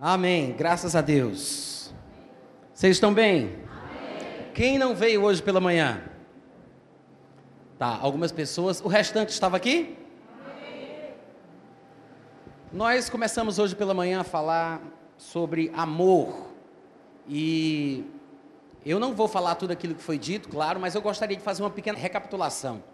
Amém. Graças a Deus. Vocês estão bem? Amém. Quem não veio hoje pela manhã? Tá, algumas pessoas. O restante estava aqui? Amém. Nós começamos hoje pela manhã a falar sobre amor. E eu não vou falar tudo aquilo que foi dito, claro, mas eu gostaria de fazer uma pequena recapitulação.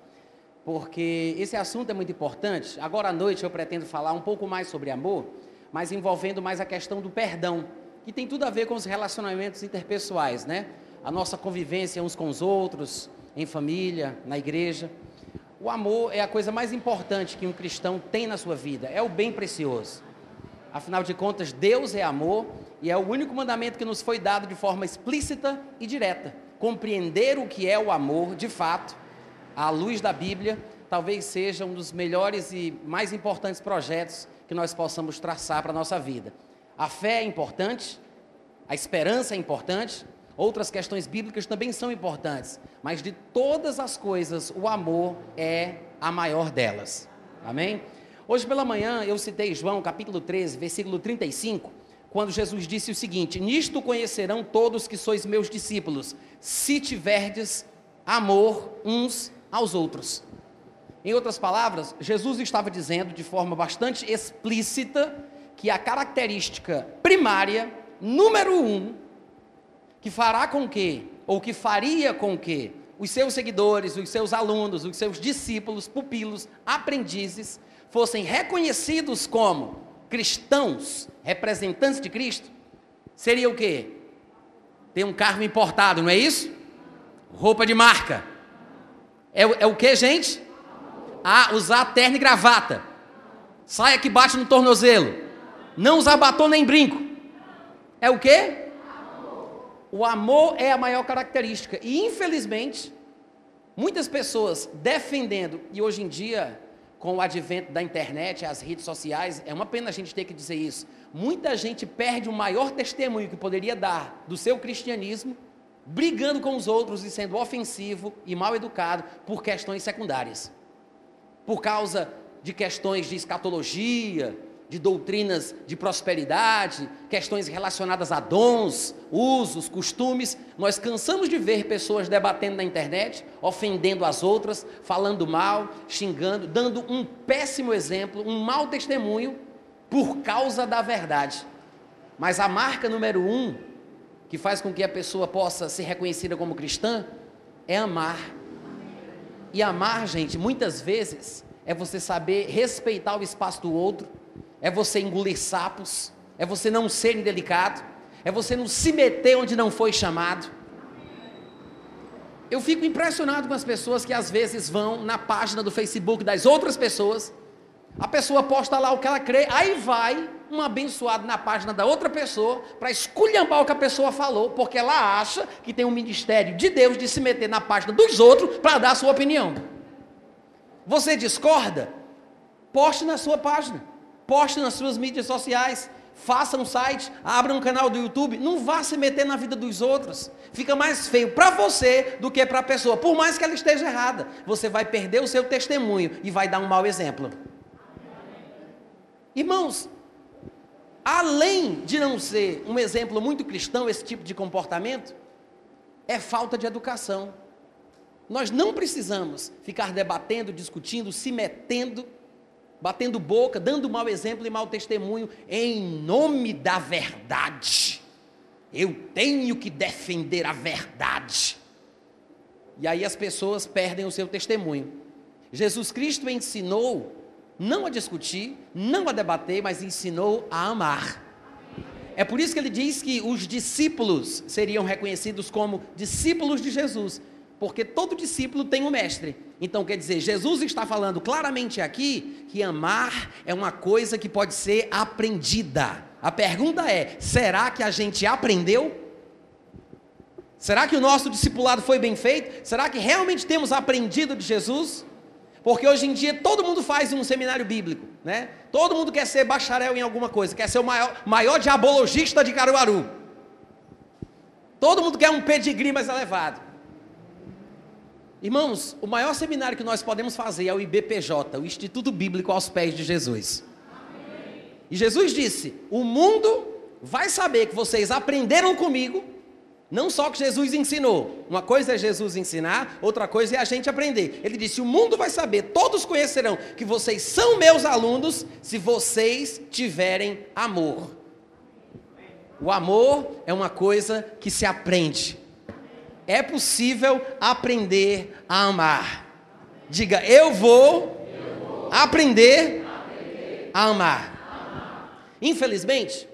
Porque esse assunto é muito importante. Agora à noite eu pretendo falar um pouco mais sobre amor mas envolvendo mais a questão do perdão, que tem tudo a ver com os relacionamentos interpessoais, né? A nossa convivência uns com os outros, em família, na igreja. O amor é a coisa mais importante que um cristão tem na sua vida, é o bem precioso. Afinal de contas, Deus é amor e é o único mandamento que nos foi dado de forma explícita e direta. Compreender o que é o amor, de fato, à luz da Bíblia, talvez seja um dos melhores e mais importantes projetos que nós possamos traçar para a nossa vida. A fé é importante, a esperança é importante, outras questões bíblicas também são importantes, mas de todas as coisas, o amor é a maior delas. Amém? Hoje pela manhã eu citei João capítulo 13, versículo 35, quando Jesus disse o seguinte: Nisto conhecerão todos que sois meus discípulos, se tiverdes amor uns aos outros. Em outras palavras, Jesus estava dizendo de forma bastante explícita que a característica primária, número um, que fará com que, ou que faria com que, os seus seguidores, os seus alunos, os seus discípulos, pupilos, aprendizes, fossem reconhecidos como cristãos, representantes de Cristo, seria o quê? Ter um carro importado, não é isso? Roupa de marca. É, é o que, gente? A usar terno e gravata. Saia que bate no tornozelo. Não usar batom nem brinco. É o quê? O amor é a maior característica. E infelizmente, muitas pessoas defendendo, e hoje em dia, com o advento da internet, as redes sociais, é uma pena a gente ter que dizer isso. Muita gente perde o maior testemunho que poderia dar do seu cristianismo, brigando com os outros e sendo ofensivo e mal educado por questões secundárias por causa de questões de escatologia, de doutrinas de prosperidade, questões relacionadas a dons, usos, costumes. Nós cansamos de ver pessoas debatendo na internet, ofendendo as outras, falando mal, xingando, dando um péssimo exemplo, um mau testemunho por causa da verdade. Mas a marca número um que faz com que a pessoa possa ser reconhecida como cristã é amar e amar, gente, muitas vezes é você saber respeitar o espaço do outro, é você engolir sapos, é você não ser indelicado, é você não se meter onde não foi chamado. Eu fico impressionado com as pessoas que às vezes vão na página do Facebook das outras pessoas, a pessoa posta lá o que ela crê, aí vai um abençoado na página da outra pessoa para esculhambar o que a pessoa falou, porque ela acha que tem um ministério de Deus de se meter na página dos outros para dar a sua opinião. Você discorda? Poste na sua página, poste nas suas mídias sociais, faça um site, abra um canal do YouTube, não vá se meter na vida dos outros. Fica mais feio para você do que para a pessoa, por mais que ela esteja errada. Você vai perder o seu testemunho e vai dar um mau exemplo. Irmãos, além de não ser um exemplo muito cristão esse tipo de comportamento, é falta de educação. Nós não precisamos ficar debatendo, discutindo, se metendo, batendo boca, dando mau exemplo e mau testemunho em nome da verdade. Eu tenho que defender a verdade. E aí as pessoas perdem o seu testemunho. Jesus Cristo ensinou não a discutir, não a debater, mas ensinou a amar. É por isso que ele diz que os discípulos seriam reconhecidos como discípulos de Jesus, porque todo discípulo tem um mestre. Então quer dizer, Jesus está falando claramente aqui que amar é uma coisa que pode ser aprendida. A pergunta é: será que a gente aprendeu? Será que o nosso discipulado foi bem feito? Será que realmente temos aprendido de Jesus? Porque hoje em dia todo mundo faz um seminário bíblico, né? Todo mundo quer ser bacharel em alguma coisa, quer ser o maior, maior diabologista de Caruaru. Todo mundo quer um pedigree mais elevado. Irmãos, o maior seminário que nós podemos fazer é o IBPJ, o Instituto Bíblico aos Pés de Jesus. E Jesus disse: O mundo vai saber que vocês aprenderam comigo, não só que Jesus ensinou. Uma coisa é Jesus ensinar, outra coisa é a gente aprender. Ele disse: O mundo vai saber, todos conhecerão que vocês são meus alunos se vocês tiverem amor. O amor é uma coisa que se aprende. É possível aprender a amar. Diga, eu vou, aprender, a amar. Infelizmente,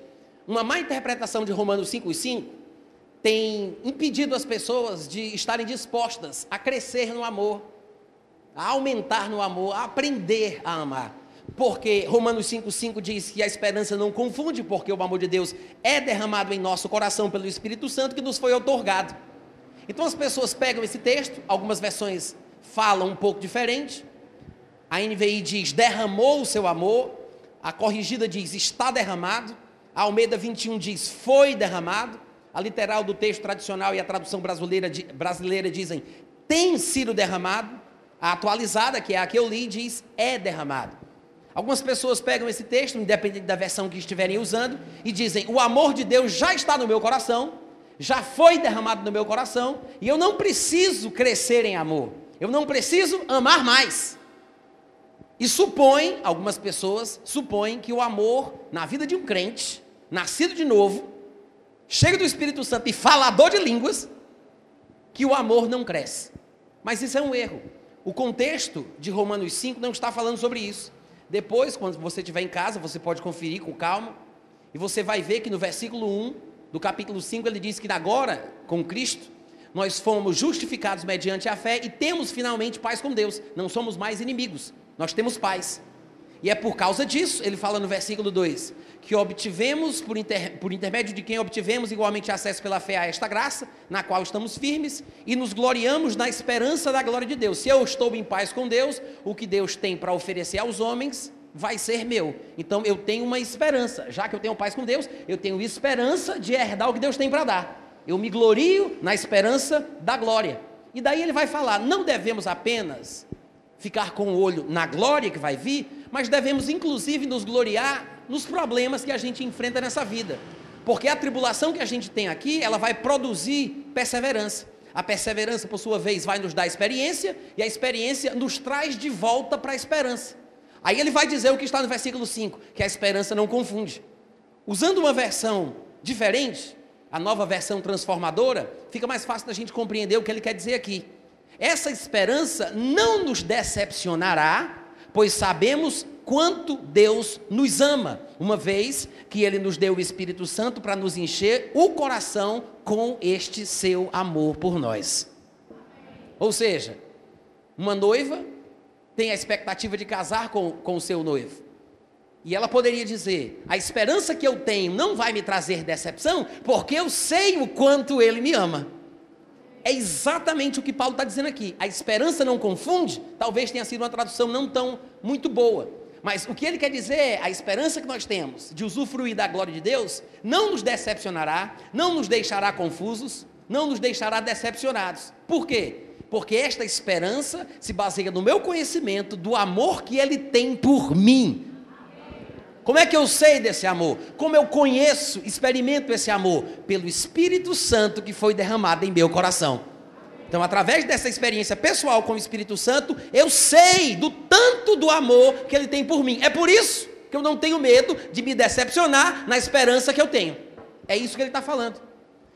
uma má interpretação de Romanos 5 e 5 tem impedido as pessoas de estarem dispostas a crescer no amor, a aumentar no amor, a aprender a amar. Porque Romanos 5,5 diz que a esperança não confunde, porque o amor de Deus é derramado em nosso coração pelo Espírito Santo que nos foi otorgado. Então as pessoas pegam esse texto, algumas versões falam um pouco diferente. A NVI diz derramou o seu amor, a corrigida diz está derramado, a Almeida 21 diz foi derramado, a literal do texto tradicional e a tradução brasileira, brasileira dizem tem sido derramado, a atualizada, que é a que eu li, diz é derramado. Algumas pessoas pegam esse texto, independente da versão que estiverem usando, e dizem: o amor de Deus já está no meu coração, já foi derramado no meu coração, e eu não preciso crescer em amor, eu não preciso amar mais. E supõe, algumas pessoas supõem que o amor na vida de um crente, nascido de novo, cheio do Espírito Santo e falador de línguas, que o amor não cresce. Mas isso é um erro. O contexto de Romanos 5 não está falando sobre isso. Depois, quando você estiver em casa, você pode conferir com calma, e você vai ver que no versículo 1 do capítulo 5, ele diz que agora, com Cristo, nós fomos justificados mediante a fé e temos finalmente paz com Deus. Não somos mais inimigos, nós temos paz. E é por causa disso, ele fala no versículo 2, que obtivemos, por, inter, por intermédio de quem obtivemos igualmente acesso pela fé a esta graça, na qual estamos firmes, e nos gloriamos na esperança da glória de Deus. Se eu estou em paz com Deus, o que Deus tem para oferecer aos homens vai ser meu. Então eu tenho uma esperança. Já que eu tenho paz com Deus, eu tenho esperança de herdar o que Deus tem para dar. Eu me glorio na esperança da glória. E daí ele vai falar: não devemos apenas ficar com o olho na glória que vai vir, mas devemos inclusive nos gloriar nos problemas que a gente enfrenta nessa vida. Porque a tribulação que a gente tem aqui, ela vai produzir perseverança. A perseverança, por sua vez, vai nos dar experiência, e a experiência nos traz de volta para a esperança. Aí ele vai dizer o que está no versículo 5, que a esperança não confunde. Usando uma versão diferente, a nova versão transformadora, fica mais fácil da gente compreender o que ele quer dizer aqui. Essa esperança não nos decepcionará, pois sabemos quanto Deus nos ama, uma vez que Ele nos deu o Espírito Santo para nos encher o coração com este seu amor por nós. Ou seja, uma noiva tem a expectativa de casar com, com o seu noivo. E ela poderia dizer: a esperança que eu tenho não vai me trazer decepção, porque eu sei o quanto ele me ama. É exatamente o que Paulo está dizendo aqui. A esperança não confunde, talvez tenha sido uma tradução não tão muito boa. Mas o que ele quer dizer é: a esperança que nós temos de usufruir da glória de Deus não nos decepcionará, não nos deixará confusos, não nos deixará decepcionados. Por quê? Porque esta esperança se baseia no meu conhecimento do amor que ele tem por mim. Como é que eu sei desse amor? Como eu conheço, experimento esse amor? Pelo Espírito Santo que foi derramado em meu coração. Então, através dessa experiência pessoal com o Espírito Santo, eu sei do tanto do amor que ele tem por mim. É por isso que eu não tenho medo de me decepcionar na esperança que eu tenho. É isso que ele está falando.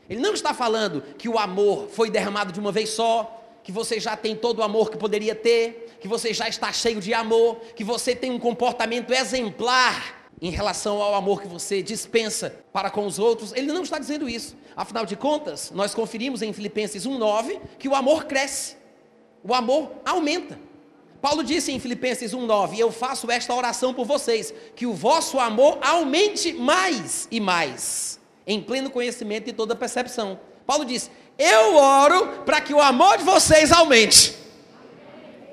Ele não está falando que o amor foi derramado de uma vez só, que você já tem todo o amor que poderia ter, que você já está cheio de amor, que você tem um comportamento exemplar em relação ao amor que você dispensa para com os outros, ele não está dizendo isso. Afinal de contas, nós conferimos em Filipenses 1:9 que o amor cresce. O amor aumenta. Paulo disse em Filipenses 1:9: "Eu faço esta oração por vocês, que o vosso amor aumente mais e mais, em pleno conhecimento e toda percepção." Paulo disse: "Eu oro para que o amor de vocês aumente."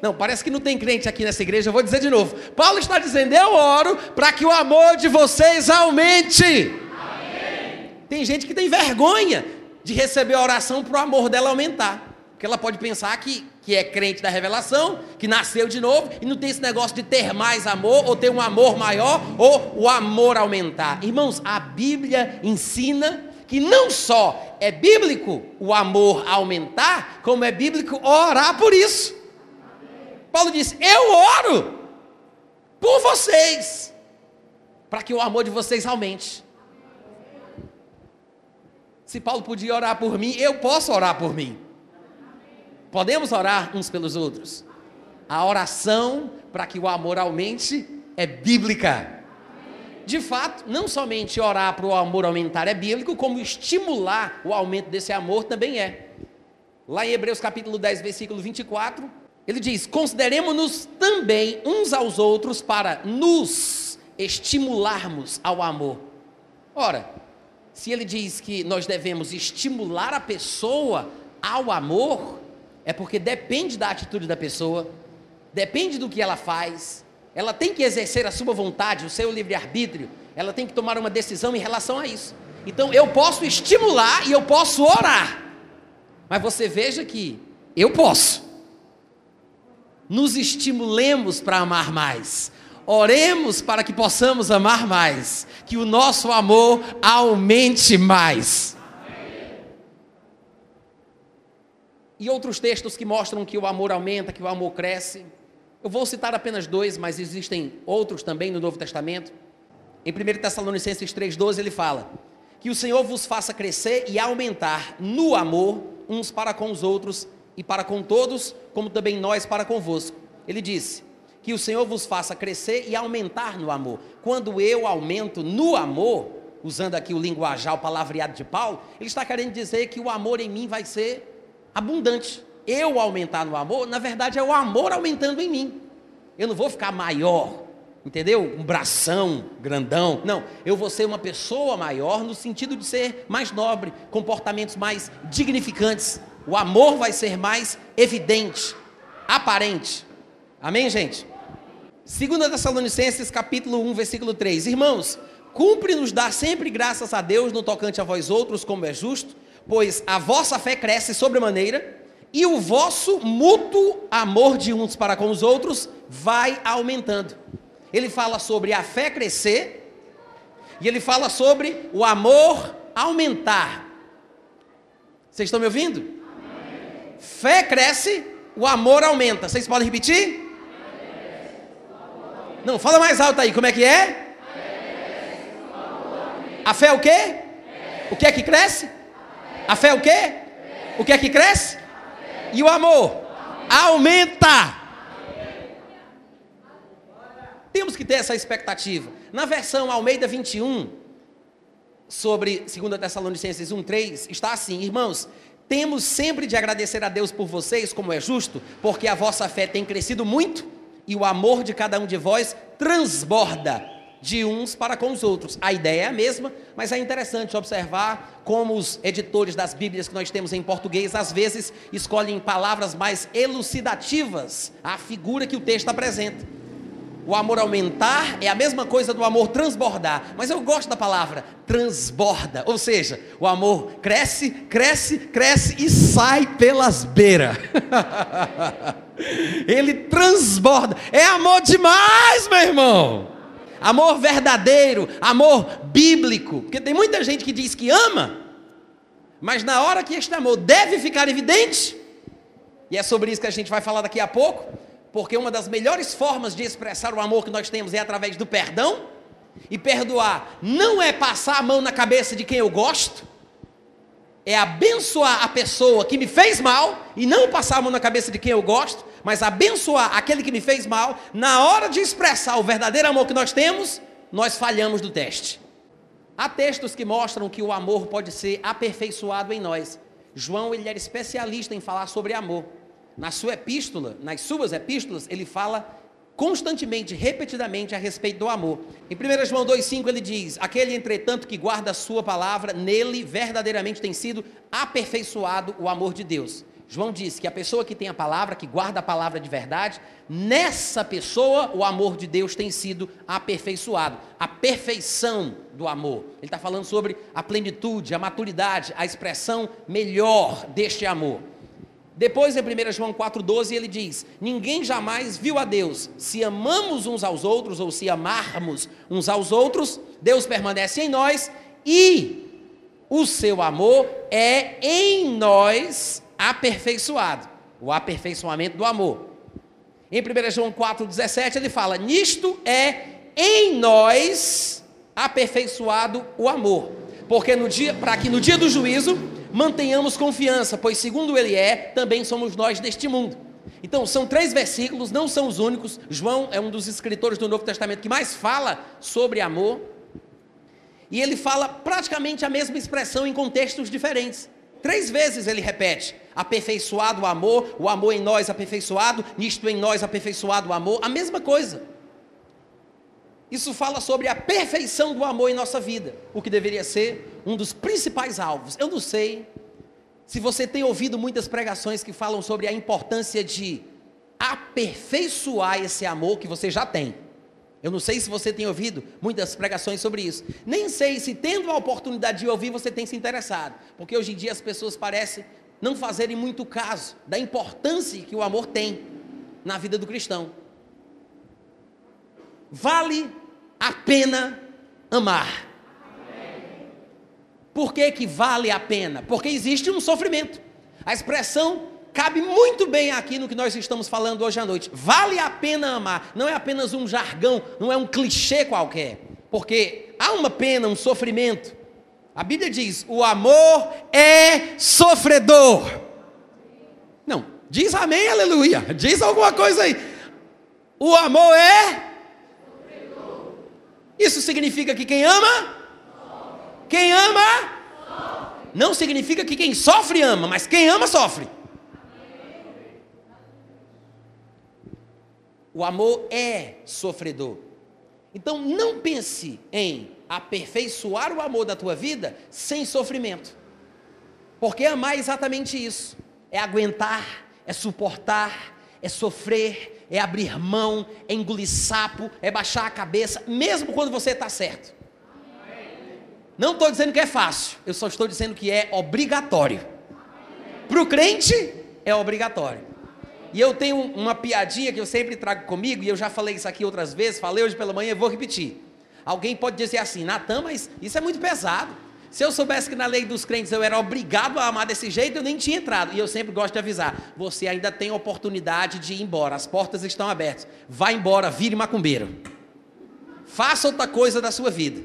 Não, parece que não tem crente aqui nessa igreja, eu vou dizer de novo. Paulo está dizendo: Eu oro para que o amor de vocês aumente. Amém. Tem gente que tem vergonha de receber a oração para o amor dela aumentar. Porque ela pode pensar que, que é crente da revelação, que nasceu de novo e não tem esse negócio de ter mais amor, ou ter um amor maior, ou o amor aumentar. Irmãos, a Bíblia ensina que não só é bíblico o amor aumentar, como é bíblico orar por isso. Paulo disse: Eu oro por vocês, para que o amor de vocês aumente. Se Paulo podia orar por mim, eu posso orar por mim. Podemos orar uns pelos outros. A oração para que o amor aumente é bíblica. De fato, não somente orar para o amor aumentar é bíblico, como estimular o aumento desse amor também é. Lá em Hebreus capítulo 10, versículo 24, ele diz: Consideremos-nos também uns aos outros para nos estimularmos ao amor. Ora, se ele diz que nós devemos estimular a pessoa ao amor, é porque depende da atitude da pessoa, depende do que ela faz, ela tem que exercer a sua vontade, o seu livre-arbítrio, ela tem que tomar uma decisão em relação a isso. Então eu posso estimular e eu posso orar, mas você veja que eu posso. Nos estimulemos para amar mais, oremos para que possamos amar mais, que o nosso amor aumente mais. E outros textos que mostram que o amor aumenta, que o amor cresce. Eu vou citar apenas dois, mas existem outros também no Novo Testamento. Em 1 Tessalonicenses 3,12 ele fala: Que o Senhor vos faça crescer e aumentar no amor uns para com os outros e para com todos, como também nós para convosco. Ele disse: Que o Senhor vos faça crescer e aumentar no amor. Quando eu aumento no amor, usando aqui o linguajar, o palavreado de Paulo, ele está querendo dizer que o amor em mim vai ser abundante eu aumentar no amor, na verdade é o amor aumentando em mim. Eu não vou ficar maior, entendeu? Um bração grandão. Não, eu vou ser uma pessoa maior no sentido de ser mais nobre, comportamentos mais dignificantes. O amor vai ser mais evidente, aparente. Amém, gente? 2 Tessalonicenses capítulo 1, versículo 3. Irmãos, cumpre-nos dar sempre graças a Deus no tocante a vós outros, como é justo, pois a vossa fé cresce sobremaneira e o vosso mútuo amor de uns para com os outros vai aumentando. Ele fala sobre a fé crescer e ele fala sobre o amor aumentar. Vocês estão me ouvindo? Fé cresce, o amor aumenta. Vocês podem repetir? Não, fala mais alto aí, como é que é? A fé é o quê? O que é que cresce? A fé é o quê? O que é que cresce? E o amor aumenta. Temos que ter essa expectativa. Na versão Almeida 21, sobre 2 Tessalonicenses 1,3, está assim: Irmãos, temos sempre de agradecer a Deus por vocês, como é justo, porque a vossa fé tem crescido muito e o amor de cada um de vós transborda de uns para com os outros. A ideia é a mesma, mas é interessante observar como os editores das Bíblias que nós temos em português, às vezes, escolhem palavras mais elucidativas à figura que o texto apresenta. O amor aumentar é a mesma coisa do amor transbordar, mas eu gosto da palavra transborda, ou seja, o amor cresce, cresce, cresce e sai pelas beiras. Ele transborda, é amor demais, meu irmão amor verdadeiro, amor bíblico. Porque tem muita gente que diz que ama, mas na hora que este amor deve ficar evidente, e é sobre isso que a gente vai falar daqui a pouco, porque uma das melhores formas de expressar o amor que nós temos é através do perdão. E perdoar não é passar a mão na cabeça de quem eu gosto, é abençoar a pessoa que me fez mal e não passar a mão na cabeça de quem eu gosto, mas abençoar aquele que me fez mal, na hora de expressar o verdadeiro amor que nós temos, nós falhamos do teste. Há textos que mostram que o amor pode ser aperfeiçoado em nós. João ele era especialista em falar sobre amor. Na sua epístola, nas suas epístolas, ele fala constantemente, repetidamente a respeito do amor. Em 1 João 2,5 ele diz: Aquele, entretanto, que guarda a sua palavra, nele verdadeiramente tem sido aperfeiçoado o amor de Deus. João diz que a pessoa que tem a palavra, que guarda a palavra de verdade, nessa pessoa o amor de Deus tem sido aperfeiçoado. A perfeição do amor. Ele está falando sobre a plenitude, a maturidade, a expressão melhor deste amor. Depois, em 1 João 4,12, ele diz: Ninguém jamais viu a Deus. Se amamos uns aos outros, ou se amarmos uns aos outros, Deus permanece em nós e o seu amor é em nós aperfeiçoado o aperfeiçoamento do amor. Em 1 João 4,17 ele fala: Nisto é em nós aperfeiçoado o amor. Porque no dia, para que no dia do juízo mantenhamos confiança, pois segundo ele é, também somos nós deste mundo. Então, são três versículos, não são os únicos. João é um dos escritores do Novo Testamento que mais fala sobre amor. E ele fala praticamente a mesma expressão em contextos diferentes. Três vezes ele repete: aperfeiçoado o amor, o amor em nós aperfeiçoado, nisto em nós aperfeiçoado o amor, a mesma coisa. Isso fala sobre a perfeição do amor em nossa vida, o que deveria ser um dos principais alvos. Eu não sei se você tem ouvido muitas pregações que falam sobre a importância de aperfeiçoar esse amor que você já tem. Eu não sei se você tem ouvido muitas pregações sobre isso. Nem sei se, tendo a oportunidade de ouvir, você tem se interessado. Porque hoje em dia as pessoas parecem não fazerem muito caso da importância que o amor tem na vida do cristão. Vale a pena amar. Por que, que vale a pena? Porque existe um sofrimento. A expressão cabe muito bem aqui no que nós estamos falando hoje à noite. Vale a pena amar. Não é apenas um jargão, não é um clichê qualquer. Porque há uma pena, um sofrimento. A Bíblia diz: o amor é sofredor. Não, diz amém, aleluia. Diz alguma coisa aí. O amor é isso significa que quem ama, quem ama, não significa que quem sofre ama, mas quem ama sofre. O amor é sofredor. Então não pense em aperfeiçoar o amor da tua vida sem sofrimento. Porque amar é exatamente isso: é aguentar, é suportar, é sofrer, é abrir mão, é engolir sapo, é baixar a cabeça, mesmo quando você está certo. Não estou dizendo que é fácil, eu só estou dizendo que é obrigatório. Para o crente, é obrigatório. E eu tenho uma piadinha que eu sempre trago comigo, e eu já falei isso aqui outras vezes, falei hoje pela manhã e vou repetir. Alguém pode dizer assim, Natan, mas isso é muito pesado. Se eu soubesse que na lei dos crentes eu era obrigado a amar desse jeito, eu nem tinha entrado. E eu sempre gosto de avisar: você ainda tem oportunidade de ir embora, as portas estão abertas. Vá embora, vire macumbeiro. Faça outra coisa da sua vida.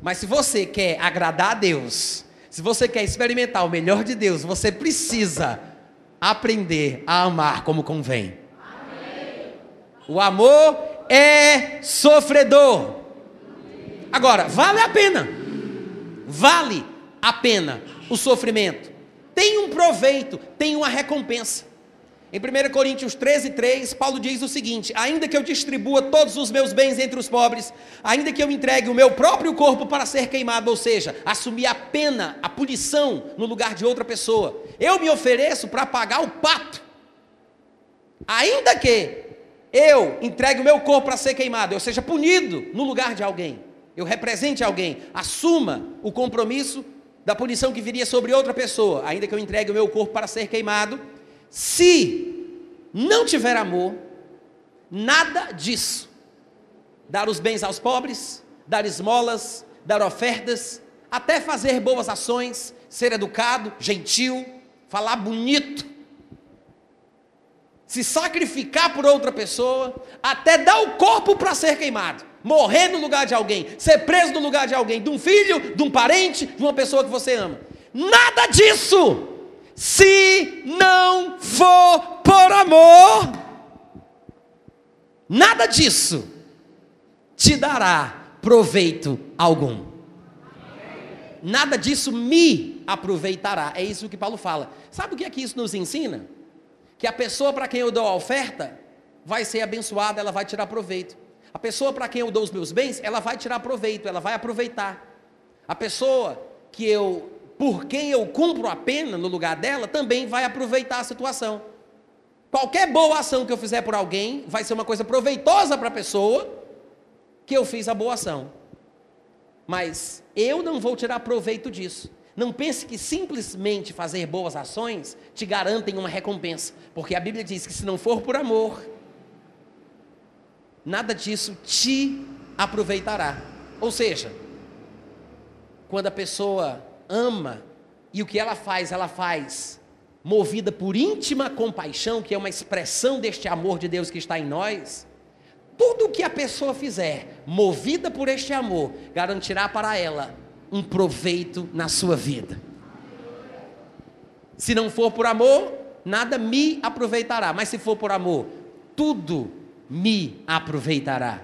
Mas se você quer agradar a Deus, se você quer experimentar o melhor de Deus, você precisa aprender a amar como convém. Amém. O amor é sofredor. Agora, vale a pena vale a pena o sofrimento. Tem um proveito, tem uma recompensa. Em 1 Coríntios 13, 3, Paulo diz o seguinte: Ainda que eu distribua todos os meus bens entre os pobres, ainda que eu entregue o meu próprio corpo para ser queimado, ou seja, assumir a pena, a punição no lugar de outra pessoa, eu me ofereço para pagar o pato. Ainda que eu entregue o meu corpo para ser queimado, eu seja punido no lugar de alguém eu represente alguém, assuma o compromisso da punição que viria sobre outra pessoa, ainda que eu entregue o meu corpo para ser queimado, se não tiver amor, nada disso, dar os bens aos pobres, dar esmolas, dar ofertas, até fazer boas ações, ser educado, gentil, falar bonito, se sacrificar por outra pessoa, até dar o corpo para ser queimado morrer no lugar de alguém, ser preso no lugar de alguém, de um filho, de um parente, de uma pessoa que você ama. Nada disso, se não for por amor, nada disso te dará proveito algum. Nada disso me aproveitará. É isso que Paulo fala. Sabe o que é que isso nos ensina? Que a pessoa para quem eu dou a oferta vai ser abençoada, ela vai tirar proveito. Pessoa para quem eu dou os meus bens, ela vai tirar proveito, ela vai aproveitar. A pessoa que eu, por quem eu cumpro a pena no lugar dela, também vai aproveitar a situação. Qualquer boa ação que eu fizer por alguém vai ser uma coisa proveitosa para a pessoa que eu fiz a boa ação. Mas eu não vou tirar proveito disso. Não pense que simplesmente fazer boas ações te garantem uma recompensa, porque a Bíblia diz que se não for por amor, nada disso te aproveitará. Ou seja, quando a pessoa ama e o que ela faz, ela faz movida por íntima compaixão, que é uma expressão deste amor de Deus que está em nós, tudo o que a pessoa fizer, movida por este amor, garantirá para ela um proveito na sua vida. Se não for por amor, nada me aproveitará, mas se for por amor, tudo me aproveitará.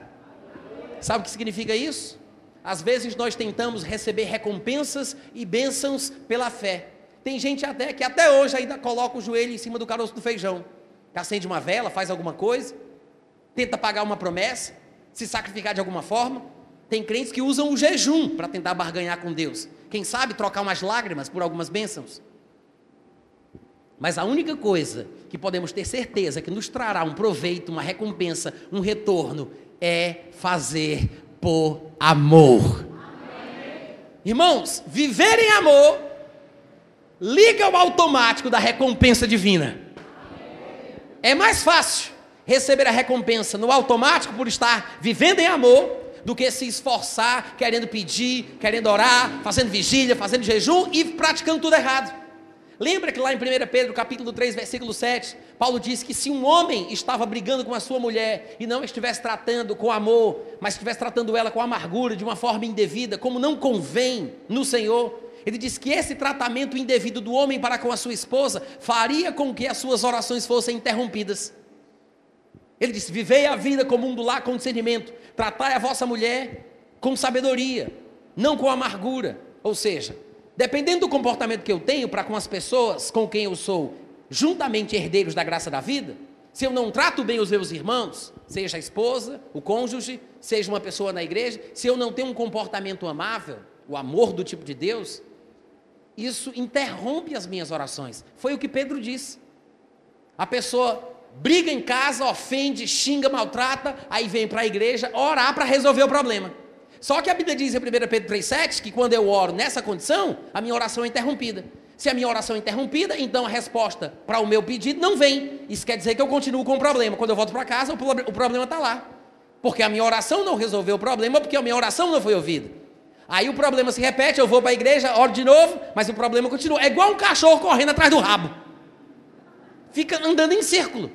Sabe o que significa isso? Às vezes nós tentamos receber recompensas e bênçãos pela fé. Tem gente até que até hoje ainda coloca o joelho em cima do caroço do feijão. Acende uma vela, faz alguma coisa, tenta pagar uma promessa, se sacrificar de alguma forma. Tem crentes que usam o jejum para tentar barganhar com Deus. Quem sabe trocar umas lágrimas por algumas bênçãos. Mas a única coisa que podemos ter certeza que nos trará um proveito, uma recompensa, um retorno, é fazer por amor. Amém. Irmãos, viver em amor liga o automático da recompensa divina. É mais fácil receber a recompensa no automático por estar vivendo em amor do que se esforçar, querendo pedir, querendo orar, fazendo vigília, fazendo jejum e praticando tudo errado. Lembra que lá em 1 Pedro, capítulo 3, versículo 7, Paulo disse que se um homem estava brigando com a sua mulher e não estivesse tratando com amor, mas estivesse tratando ela com amargura, de uma forma indevida, como não convém no Senhor, ele disse que esse tratamento indevido do homem para com a sua esposa faria com que as suas orações fossem interrompidas. Ele disse: Vivei a vida como um do lar com discernimento, tratai a vossa mulher com sabedoria, não com amargura. Ou seja, Dependendo do comportamento que eu tenho para com as pessoas com quem eu sou juntamente herdeiros da graça da vida, se eu não trato bem os meus irmãos, seja a esposa, o cônjuge, seja uma pessoa na igreja, se eu não tenho um comportamento amável, o amor do tipo de Deus, isso interrompe as minhas orações. Foi o que Pedro disse. A pessoa briga em casa, ofende, xinga, maltrata, aí vem para a igreja orar para resolver o problema. Só que a Bíblia diz em 1 Pedro 3,7 que quando eu oro nessa condição, a minha oração é interrompida. Se a minha oração é interrompida, então a resposta para o meu pedido não vem. Isso quer dizer que eu continuo com o problema. Quando eu volto para casa, o, problema está lá. Porque a minha oração não resolveu o problema, porque a minha oração não foi ouvida. Aí o problema se repete, eu vou para a igreja, oro de novo, mas o problema continua. É igual um cachorro correndo atrás do rabo. Fica andando em círculo.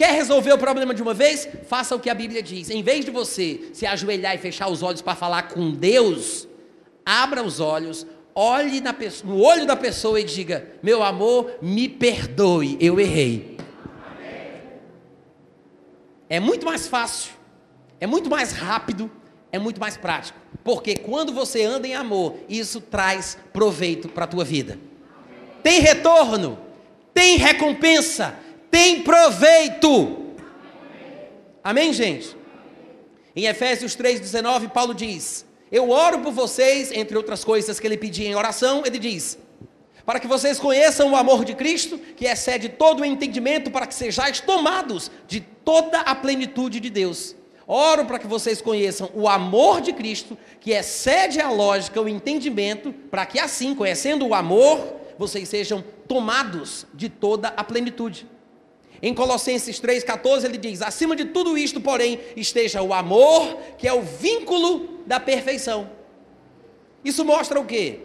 Quer resolver o problema de uma vez? Faça o que a Bíblia diz. Em vez de você se ajoelhar e fechar os olhos para falar com Deus, abra os olhos, olhe pessoa, no olho da pessoa e diga: Meu amor, me perdoe, eu errei. É muito mais fácil, é muito mais rápido, é muito mais prático. Porque quando você anda em amor, isso traz proveito para a tua vida. Tem retorno, tem recompensa, tem proveito. Amém, gente? Em Efésios 3,19, Paulo diz: Eu oro por vocês, entre outras coisas que ele pedia em oração, ele diz: Para que vocês conheçam o amor de Cristo, que excede todo o entendimento, para que sejais tomados de toda a plenitude de Deus. Oro para que vocês conheçam o amor de Cristo, que excede a lógica, o entendimento, para que assim, conhecendo o amor, vocês sejam tomados de toda a plenitude. Em Colossenses 3,14 ele diz: acima de tudo isto, porém, esteja o amor, que é o vínculo da perfeição. Isso mostra o quê?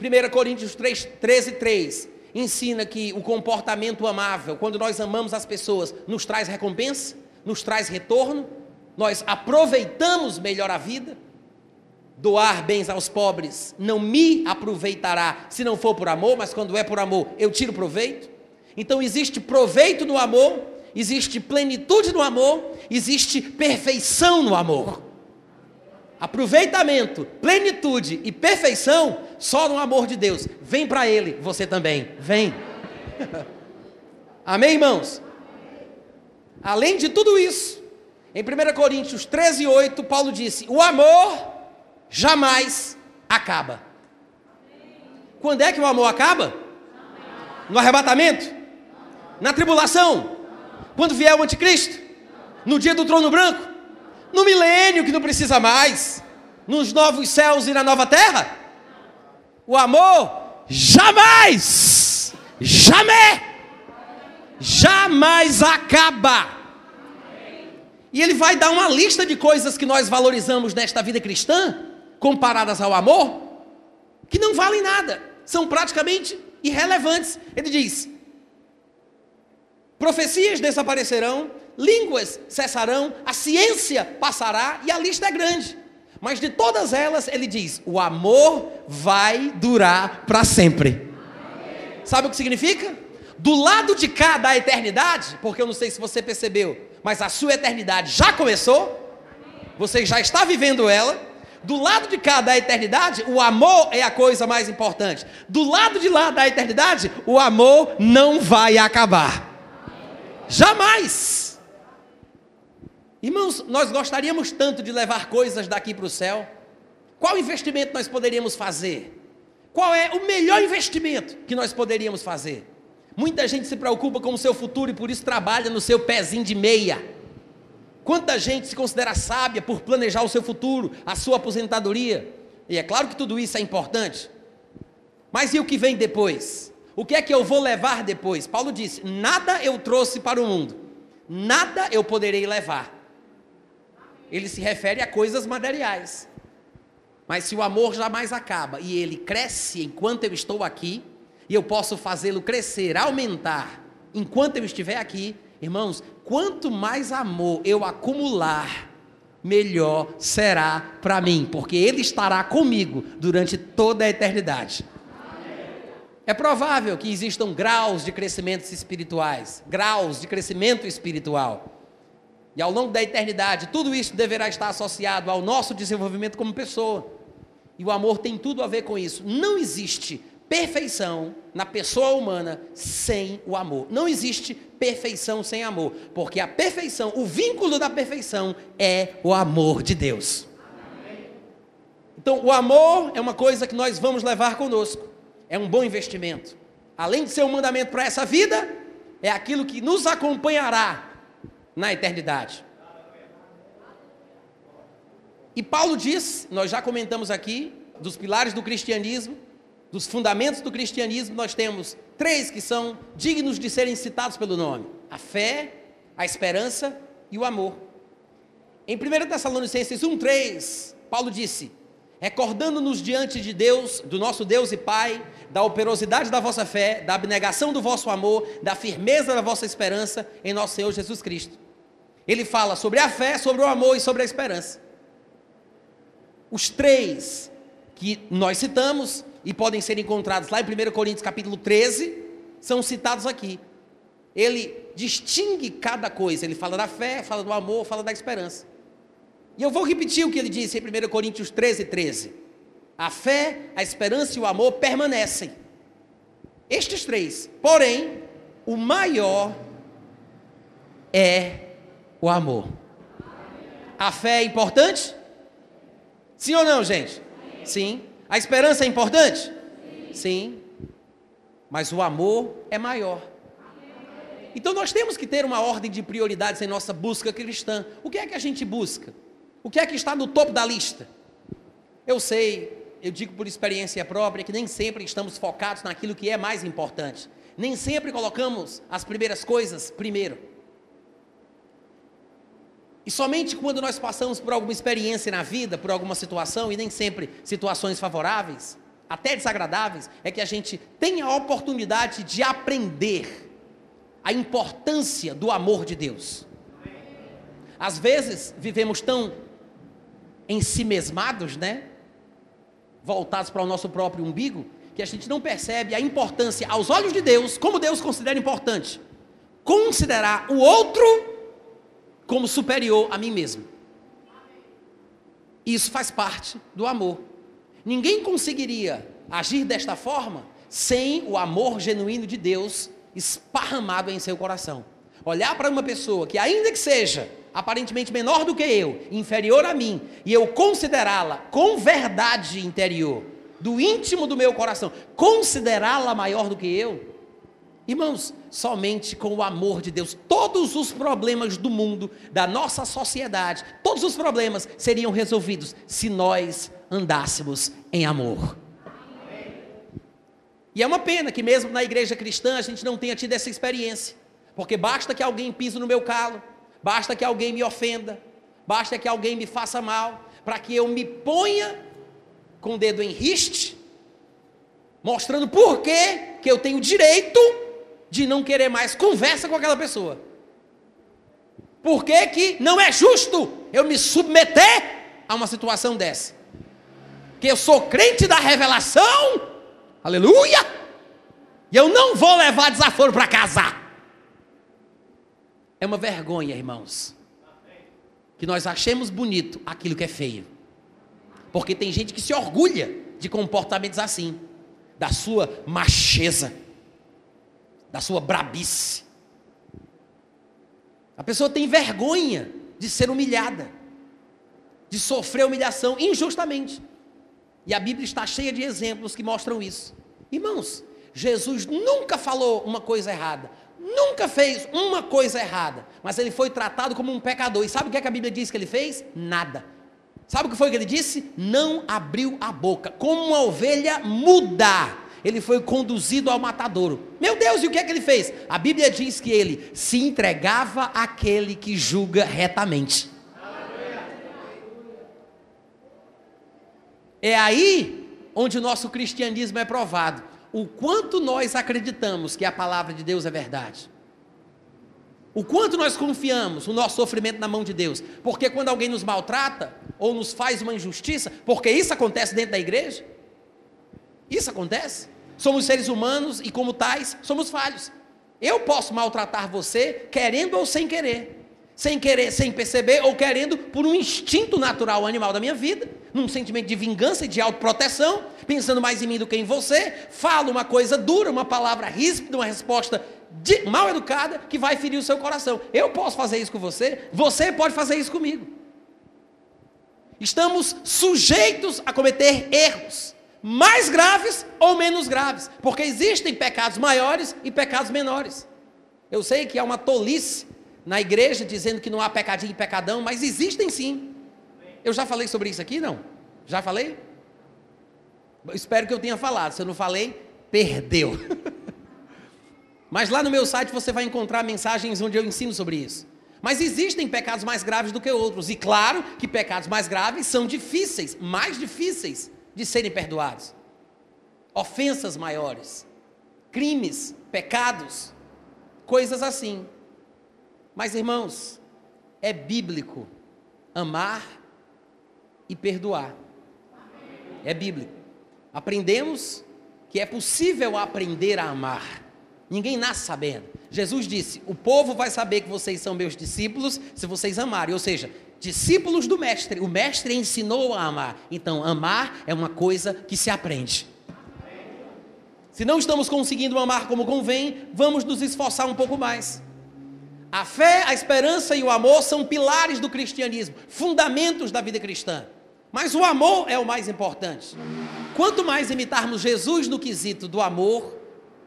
1 Coríntios 3, 13, 3 ensina que o comportamento amável, quando nós amamos as pessoas, nos traz recompensa, nos traz retorno, nós aproveitamos melhor a vida. Doar bens aos pobres não me aproveitará se não for por amor, mas quando é por amor, eu tiro proveito. Então existe proveito no amor, existe plenitude no amor, existe perfeição no amor. Aproveitamento, plenitude e perfeição só no amor de Deus. Vem para Ele, você também. Vem. Amém, irmãos? Além de tudo isso, em 1 Coríntios 13, 8, Paulo disse: O amor jamais acaba. Quando é que o amor acaba? No arrebatamento? Na tribulação? Quando vier o anticristo? No dia do trono branco? No milênio que não precisa mais? Nos novos céus e na nova terra? O amor jamais, jamais, jamais acaba. E ele vai dar uma lista de coisas que nós valorizamos nesta vida cristã, comparadas ao amor, que não valem nada, são praticamente irrelevantes. Ele diz: profecias desaparecerão, línguas cessarão, a ciência passará e a lista é grande. Mas de todas elas, ele diz: o amor vai durar para sempre. Sabe o que significa? Do lado de cá da eternidade, porque eu não sei se você percebeu, mas a sua eternidade já começou, você já está vivendo ela. Do lado de cá da eternidade, o amor é a coisa mais importante. Do lado de lá da eternidade, o amor não vai acabar. Jamais. Irmãos, nós gostaríamos tanto de levar coisas daqui para o céu. Qual investimento nós poderíamos fazer? Qual é o melhor investimento que nós poderíamos fazer? Muita gente se preocupa com o seu futuro e por isso trabalha no seu pezinho de meia. Quanta gente se considera sábia por planejar o seu futuro, a sua aposentadoria? E é claro que tudo isso é importante. Mas e o que vem depois? O que é que eu vou levar depois? Paulo disse: Nada eu trouxe para o mundo, nada eu poderei levar. Ele se refere a coisas materiais. Mas se o amor jamais acaba e ele cresce enquanto eu estou aqui, e eu posso fazê-lo crescer, aumentar, enquanto eu estiver aqui, irmãos, quanto mais amor eu acumular, melhor será para mim, porque Ele estará comigo durante toda a eternidade. É provável que existam graus de crescimentos espirituais, graus de crescimento espiritual. E ao longo da eternidade, tudo isso deverá estar associado ao nosso desenvolvimento como pessoa. E o amor tem tudo a ver com isso. Não existe perfeição na pessoa humana sem o amor. Não existe perfeição sem amor, porque a perfeição, o vínculo da perfeição é o amor de Deus. Então, o amor é uma coisa que nós vamos levar conosco. É um bom investimento. Além de ser um mandamento para essa vida, é aquilo que nos acompanhará na eternidade. E Paulo diz, nós já comentamos aqui, dos pilares do cristianismo, dos fundamentos do cristianismo, nós temos três que são dignos de serem citados pelo nome: a fé, a esperança e o amor. Em 1 Tessalonicenses 1,3, Paulo disse: Recordando-nos diante de Deus, do nosso Deus e Pai, da operosidade da vossa fé, da abnegação do vosso amor, da firmeza da vossa esperança em nosso Senhor Jesus Cristo. Ele fala sobre a fé, sobre o amor e sobre a esperança. Os três que nós citamos e podem ser encontrados lá em 1 Coríntios capítulo 13, são citados aqui. Ele distingue cada coisa, ele fala da fé, fala do amor, fala da esperança. E eu vou repetir o que ele disse em 1 Coríntios 13, 13. A fé, a esperança e o amor permanecem. Estes três. Porém, o maior é o amor. A fé é importante? Sim ou não, gente? Sim. A esperança é importante? Sim. Mas o amor é maior. Então nós temos que ter uma ordem de prioridades em nossa busca cristã. O que é que a gente busca? O que é que está no topo da lista? Eu sei, eu digo por experiência própria, que nem sempre estamos focados naquilo que é mais importante. Nem sempre colocamos as primeiras coisas primeiro. E somente quando nós passamos por alguma experiência na vida, por alguma situação, e nem sempre situações favoráveis, até desagradáveis, é que a gente tem a oportunidade de aprender a importância do amor de Deus. Às vezes vivemos tão ensimesmados, né? Voltados para o nosso próprio umbigo, que a gente não percebe a importância aos olhos de Deus, como Deus considera importante. Considerar o outro como superior a mim mesmo. Isso faz parte do amor. Ninguém conseguiria agir desta forma sem o amor genuíno de Deus esparramado em seu coração. Olhar para uma pessoa que, ainda que seja aparentemente menor do que eu, inferior a mim, e eu considerá-la com verdade interior, do íntimo do meu coração, considerá-la maior do que eu, Irmãos, somente com o amor de Deus, todos os problemas do mundo, da nossa sociedade, todos os problemas seriam resolvidos se nós andássemos em amor. E é uma pena que mesmo na igreja cristã a gente não tenha tido essa experiência. Porque basta que alguém pise no meu calo, basta que alguém me ofenda, basta que alguém me faça mal, para que eu me ponha com o dedo em riste, mostrando por que eu tenho direito de não querer mais conversa com aquela pessoa. Por que, que não é justo eu me submeter a uma situação dessa? Que eu sou crente da revelação, aleluia, e eu não vou levar desaforo para casa. É uma vergonha, irmãos, que nós achemos bonito aquilo que é feio, porque tem gente que se orgulha de comportamentos assim, da sua macheza, da sua brabice. A pessoa tem vergonha de ser humilhada, de sofrer humilhação injustamente. E a Bíblia está cheia de exemplos que mostram isso. Irmãos, Jesus nunca falou uma coisa errada, nunca fez uma coisa errada, mas ele foi tratado como um pecador. E sabe o que, é que a Bíblia diz que ele fez? Nada. Sabe o que foi que ele disse? Não abriu a boca, como uma ovelha muda ele foi conduzido ao matadouro. Meu Deus, e o que é que ele fez? A Bíblia diz que ele se entregava àquele que julga retamente. É aí onde o nosso cristianismo é provado. O quanto nós acreditamos que a palavra de Deus é verdade. O quanto nós confiamos o nosso sofrimento na mão de Deus. Porque quando alguém nos maltrata ou nos faz uma injustiça, porque isso acontece dentro da igreja, isso acontece. Somos seres humanos e, como tais, somos falhos. Eu posso maltratar você querendo ou sem querer. Sem querer, sem perceber, ou querendo por um instinto natural animal da minha vida, num sentimento de vingança e de autoproteção, pensando mais em mim do que em você, falo uma coisa dura, uma palavra ríspida, uma resposta de, mal educada que vai ferir o seu coração. Eu posso fazer isso com você, você pode fazer isso comigo. Estamos sujeitos a cometer erros mais graves ou menos graves, porque existem pecados maiores e pecados menores. Eu sei que há uma tolice na igreja dizendo que não há pecadinho e pecadão, mas existem sim. Eu já falei sobre isso aqui, não? Já falei? Espero que eu tenha falado. Se eu não falei, perdeu. mas lá no meu site você vai encontrar mensagens onde eu ensino sobre isso. Mas existem pecados mais graves do que outros, e claro que pecados mais graves são difíceis, mais difíceis de serem perdoados. Ofensas maiores, crimes, pecados, coisas assim. Mas irmãos, é bíblico amar e perdoar. É bíblico. Aprendemos que é possível aprender a amar. Ninguém nasce sabendo. Jesus disse: O povo vai saber que vocês são meus discípulos se vocês amarem. Ou seja, discípulos do Mestre. O Mestre ensinou a amar. Então, amar é uma coisa que se aprende. Se não estamos conseguindo amar como convém, vamos nos esforçar um pouco mais. A fé, a esperança e o amor são pilares do cristianismo, fundamentos da vida cristã. Mas o amor é o mais importante. Quanto mais imitarmos Jesus no quesito do amor,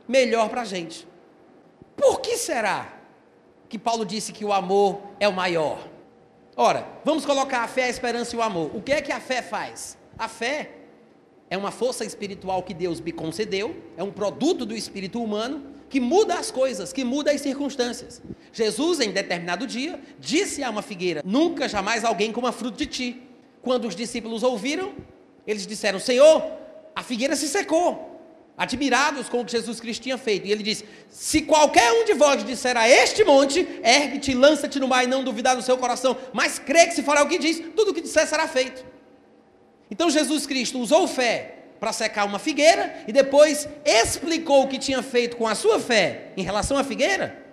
melhor para a gente. Por que será que Paulo disse que o amor é o maior? Ora, vamos colocar a fé, a esperança e o amor. O que é que a fé faz? A fé é uma força espiritual que Deus me concedeu, é um produto do espírito humano que muda as coisas, que muda as circunstâncias. Jesus, em determinado dia, disse a uma figueira: Nunca jamais alguém coma fruto de ti. Quando os discípulos ouviram, eles disseram: Senhor, a figueira se secou admirados com o que Jesus Cristo tinha feito. E ele disse: Se qualquer um de vós disser a este monte, ergue-te, lança-te no mar e não duvidar no seu coração, mas crê que se fará o que diz, tudo o que disser será feito. Então Jesus Cristo usou fé para secar uma figueira e depois explicou o que tinha feito com a sua fé em relação à figueira,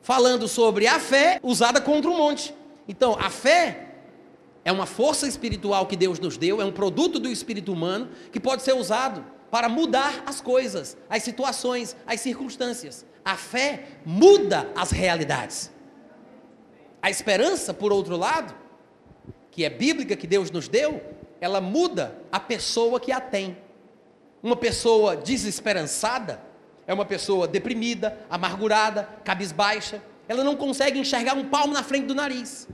falando sobre a fé usada contra um monte. Então, a fé é uma força espiritual que Deus nos deu, é um produto do espírito humano que pode ser usado para mudar as coisas, as situações, as circunstâncias. A fé muda as realidades. A esperança, por outro lado, que é bíblica, que Deus nos deu, ela muda a pessoa que a tem. Uma pessoa desesperançada é uma pessoa deprimida, amargurada, cabisbaixa. Ela não consegue enxergar um palmo na frente do nariz.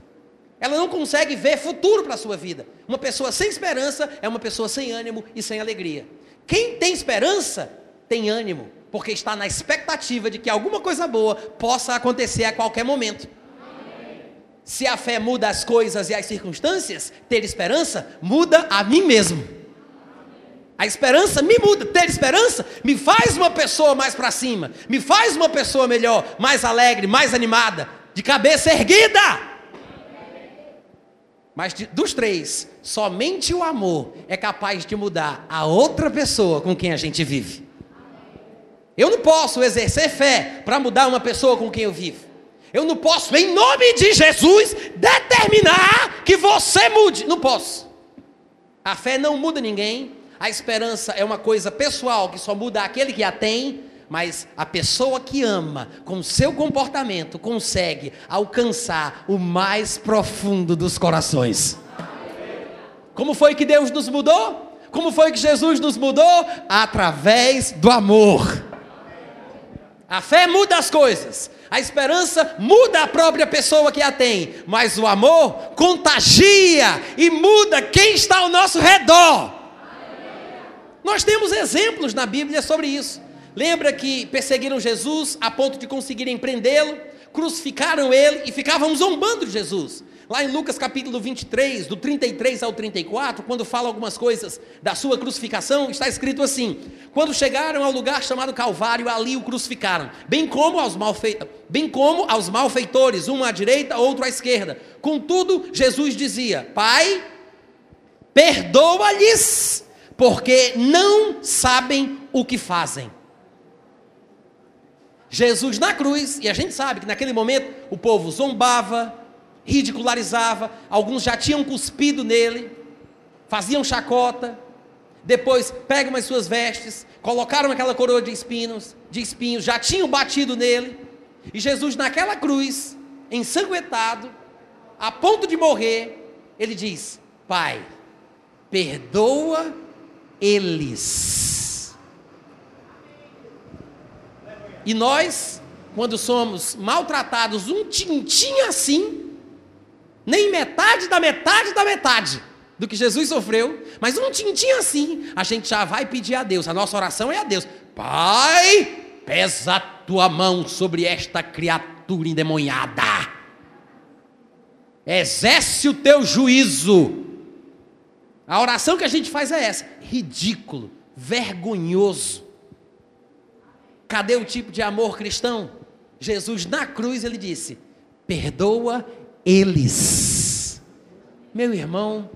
Ela não consegue ver futuro para a sua vida. Uma pessoa sem esperança é uma pessoa sem ânimo e sem alegria. Quem tem esperança tem ânimo, porque está na expectativa de que alguma coisa boa possa acontecer a qualquer momento. Se a fé muda as coisas e as circunstâncias, ter esperança muda a mim mesmo. A esperança me muda. Ter esperança me faz uma pessoa mais para cima, me faz uma pessoa melhor, mais alegre, mais animada, de cabeça erguida. Mas de, dos três, somente o amor é capaz de mudar a outra pessoa com quem a gente vive. Eu não posso exercer fé para mudar uma pessoa com quem eu vivo. Eu não posso, em nome de Jesus, determinar que você mude. Não posso. A fé não muda ninguém. A esperança é uma coisa pessoal que só muda aquele que a tem. Mas a pessoa que ama, com seu comportamento, consegue alcançar o mais profundo dos corações. Como foi que Deus nos mudou? Como foi que Jesus nos mudou? Através do amor. A fé muda as coisas. A esperança muda a própria pessoa que a tem, mas o amor contagia e muda quem está ao nosso redor. Nós temos exemplos na Bíblia sobre isso. Lembra que perseguiram Jesus a ponto de conseguirem prendê-lo, crucificaram ele e ficavam zombando de Jesus. Lá em Lucas capítulo 23, do 33 ao 34, quando fala algumas coisas da sua crucificação, está escrito assim: Quando chegaram ao lugar chamado Calvário, ali o crucificaram, bem como aos, malfe... bem como aos malfeitores, um à direita, outro à esquerda. Contudo, Jesus dizia: Pai, perdoa-lhes, porque não sabem o que fazem. Jesus na cruz, e a gente sabe que naquele momento o povo zombava, ridicularizava, alguns já tinham cuspido nele, faziam chacota, depois pegam as suas vestes, colocaram aquela coroa de espinhos, de espinhos, já tinham batido nele, e Jesus naquela cruz, ensanguentado, a ponto de morrer, ele diz: Pai, perdoa eles. E nós, quando somos maltratados um tintim assim, nem metade da metade da metade do que Jesus sofreu, mas um tintim assim, a gente já vai pedir a Deus. A nossa oração é a Deus: Pai, pesa a tua mão sobre esta criatura endemoniada, exerce o teu juízo. A oração que a gente faz é essa: ridículo, vergonhoso. Cadê o tipo de amor cristão? Jesus na cruz ele disse: perdoa eles. Meu irmão,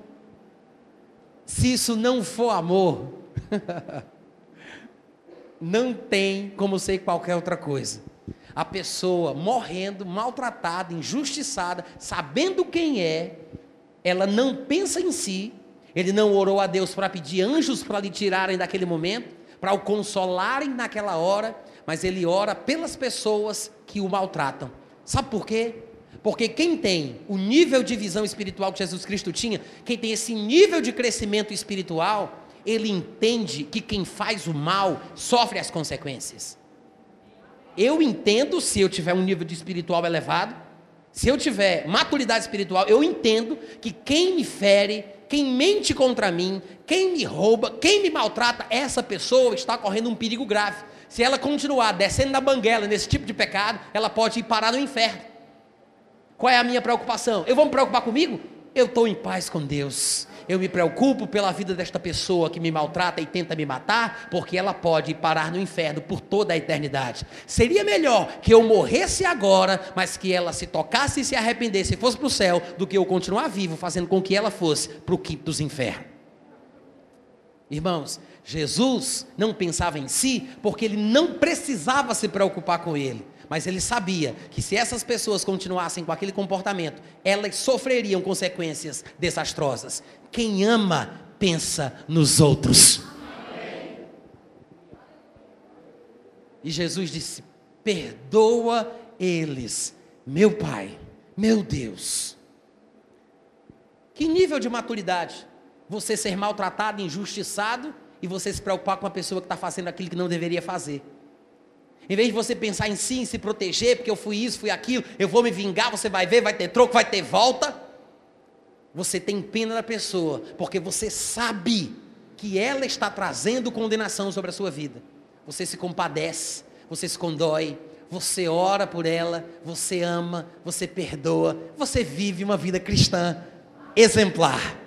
se isso não for amor, não tem como ser qualquer outra coisa. A pessoa morrendo, maltratada, injustiçada, sabendo quem é, ela não pensa em si, ele não orou a Deus para pedir anjos para lhe tirarem daquele momento, para o consolarem naquela hora, mas ele ora pelas pessoas que o maltratam. Sabe por quê? Porque quem tem o nível de visão espiritual que Jesus Cristo tinha, quem tem esse nível de crescimento espiritual, ele entende que quem faz o mal sofre as consequências. Eu entendo se eu tiver um nível de espiritual elevado, se eu tiver maturidade espiritual, eu entendo que quem me fere, quem mente contra mim, quem me rouba, quem me maltrata, essa pessoa está correndo um perigo grave. Se ela continuar descendo na banguela nesse tipo de pecado, ela pode ir parar no inferno. Qual é a minha preocupação? Eu vou me preocupar comigo? Eu estou em paz com Deus. Eu me preocupo pela vida desta pessoa que me maltrata e tenta me matar, porque ela pode parar no inferno por toda a eternidade. Seria melhor que eu morresse agora, mas que ela se tocasse e se arrependesse e fosse para o céu, do que eu continuar vivo, fazendo com que ela fosse para o quinto dos infernos. Irmãos, Jesus não pensava em si, porque ele não precisava se preocupar com ele. Mas ele sabia que se essas pessoas continuassem com aquele comportamento, elas sofreriam consequências desastrosas. Quem ama, pensa nos outros. E Jesus disse: Perdoa eles, meu Pai, meu Deus. Que nível de maturidade? Você ser maltratado, injustiçado e você se preocupar com uma pessoa que está fazendo aquilo que não deveria fazer. Em vez de você pensar em si, em se proteger, porque eu fui isso, fui aquilo, eu vou me vingar, você vai ver, vai ter troco, vai ter volta. Você tem pena da pessoa, porque você sabe que ela está trazendo condenação sobre a sua vida. você se compadece, você se condói, você ora por ela, você ama, você perdoa, você vive uma vida cristã exemplar.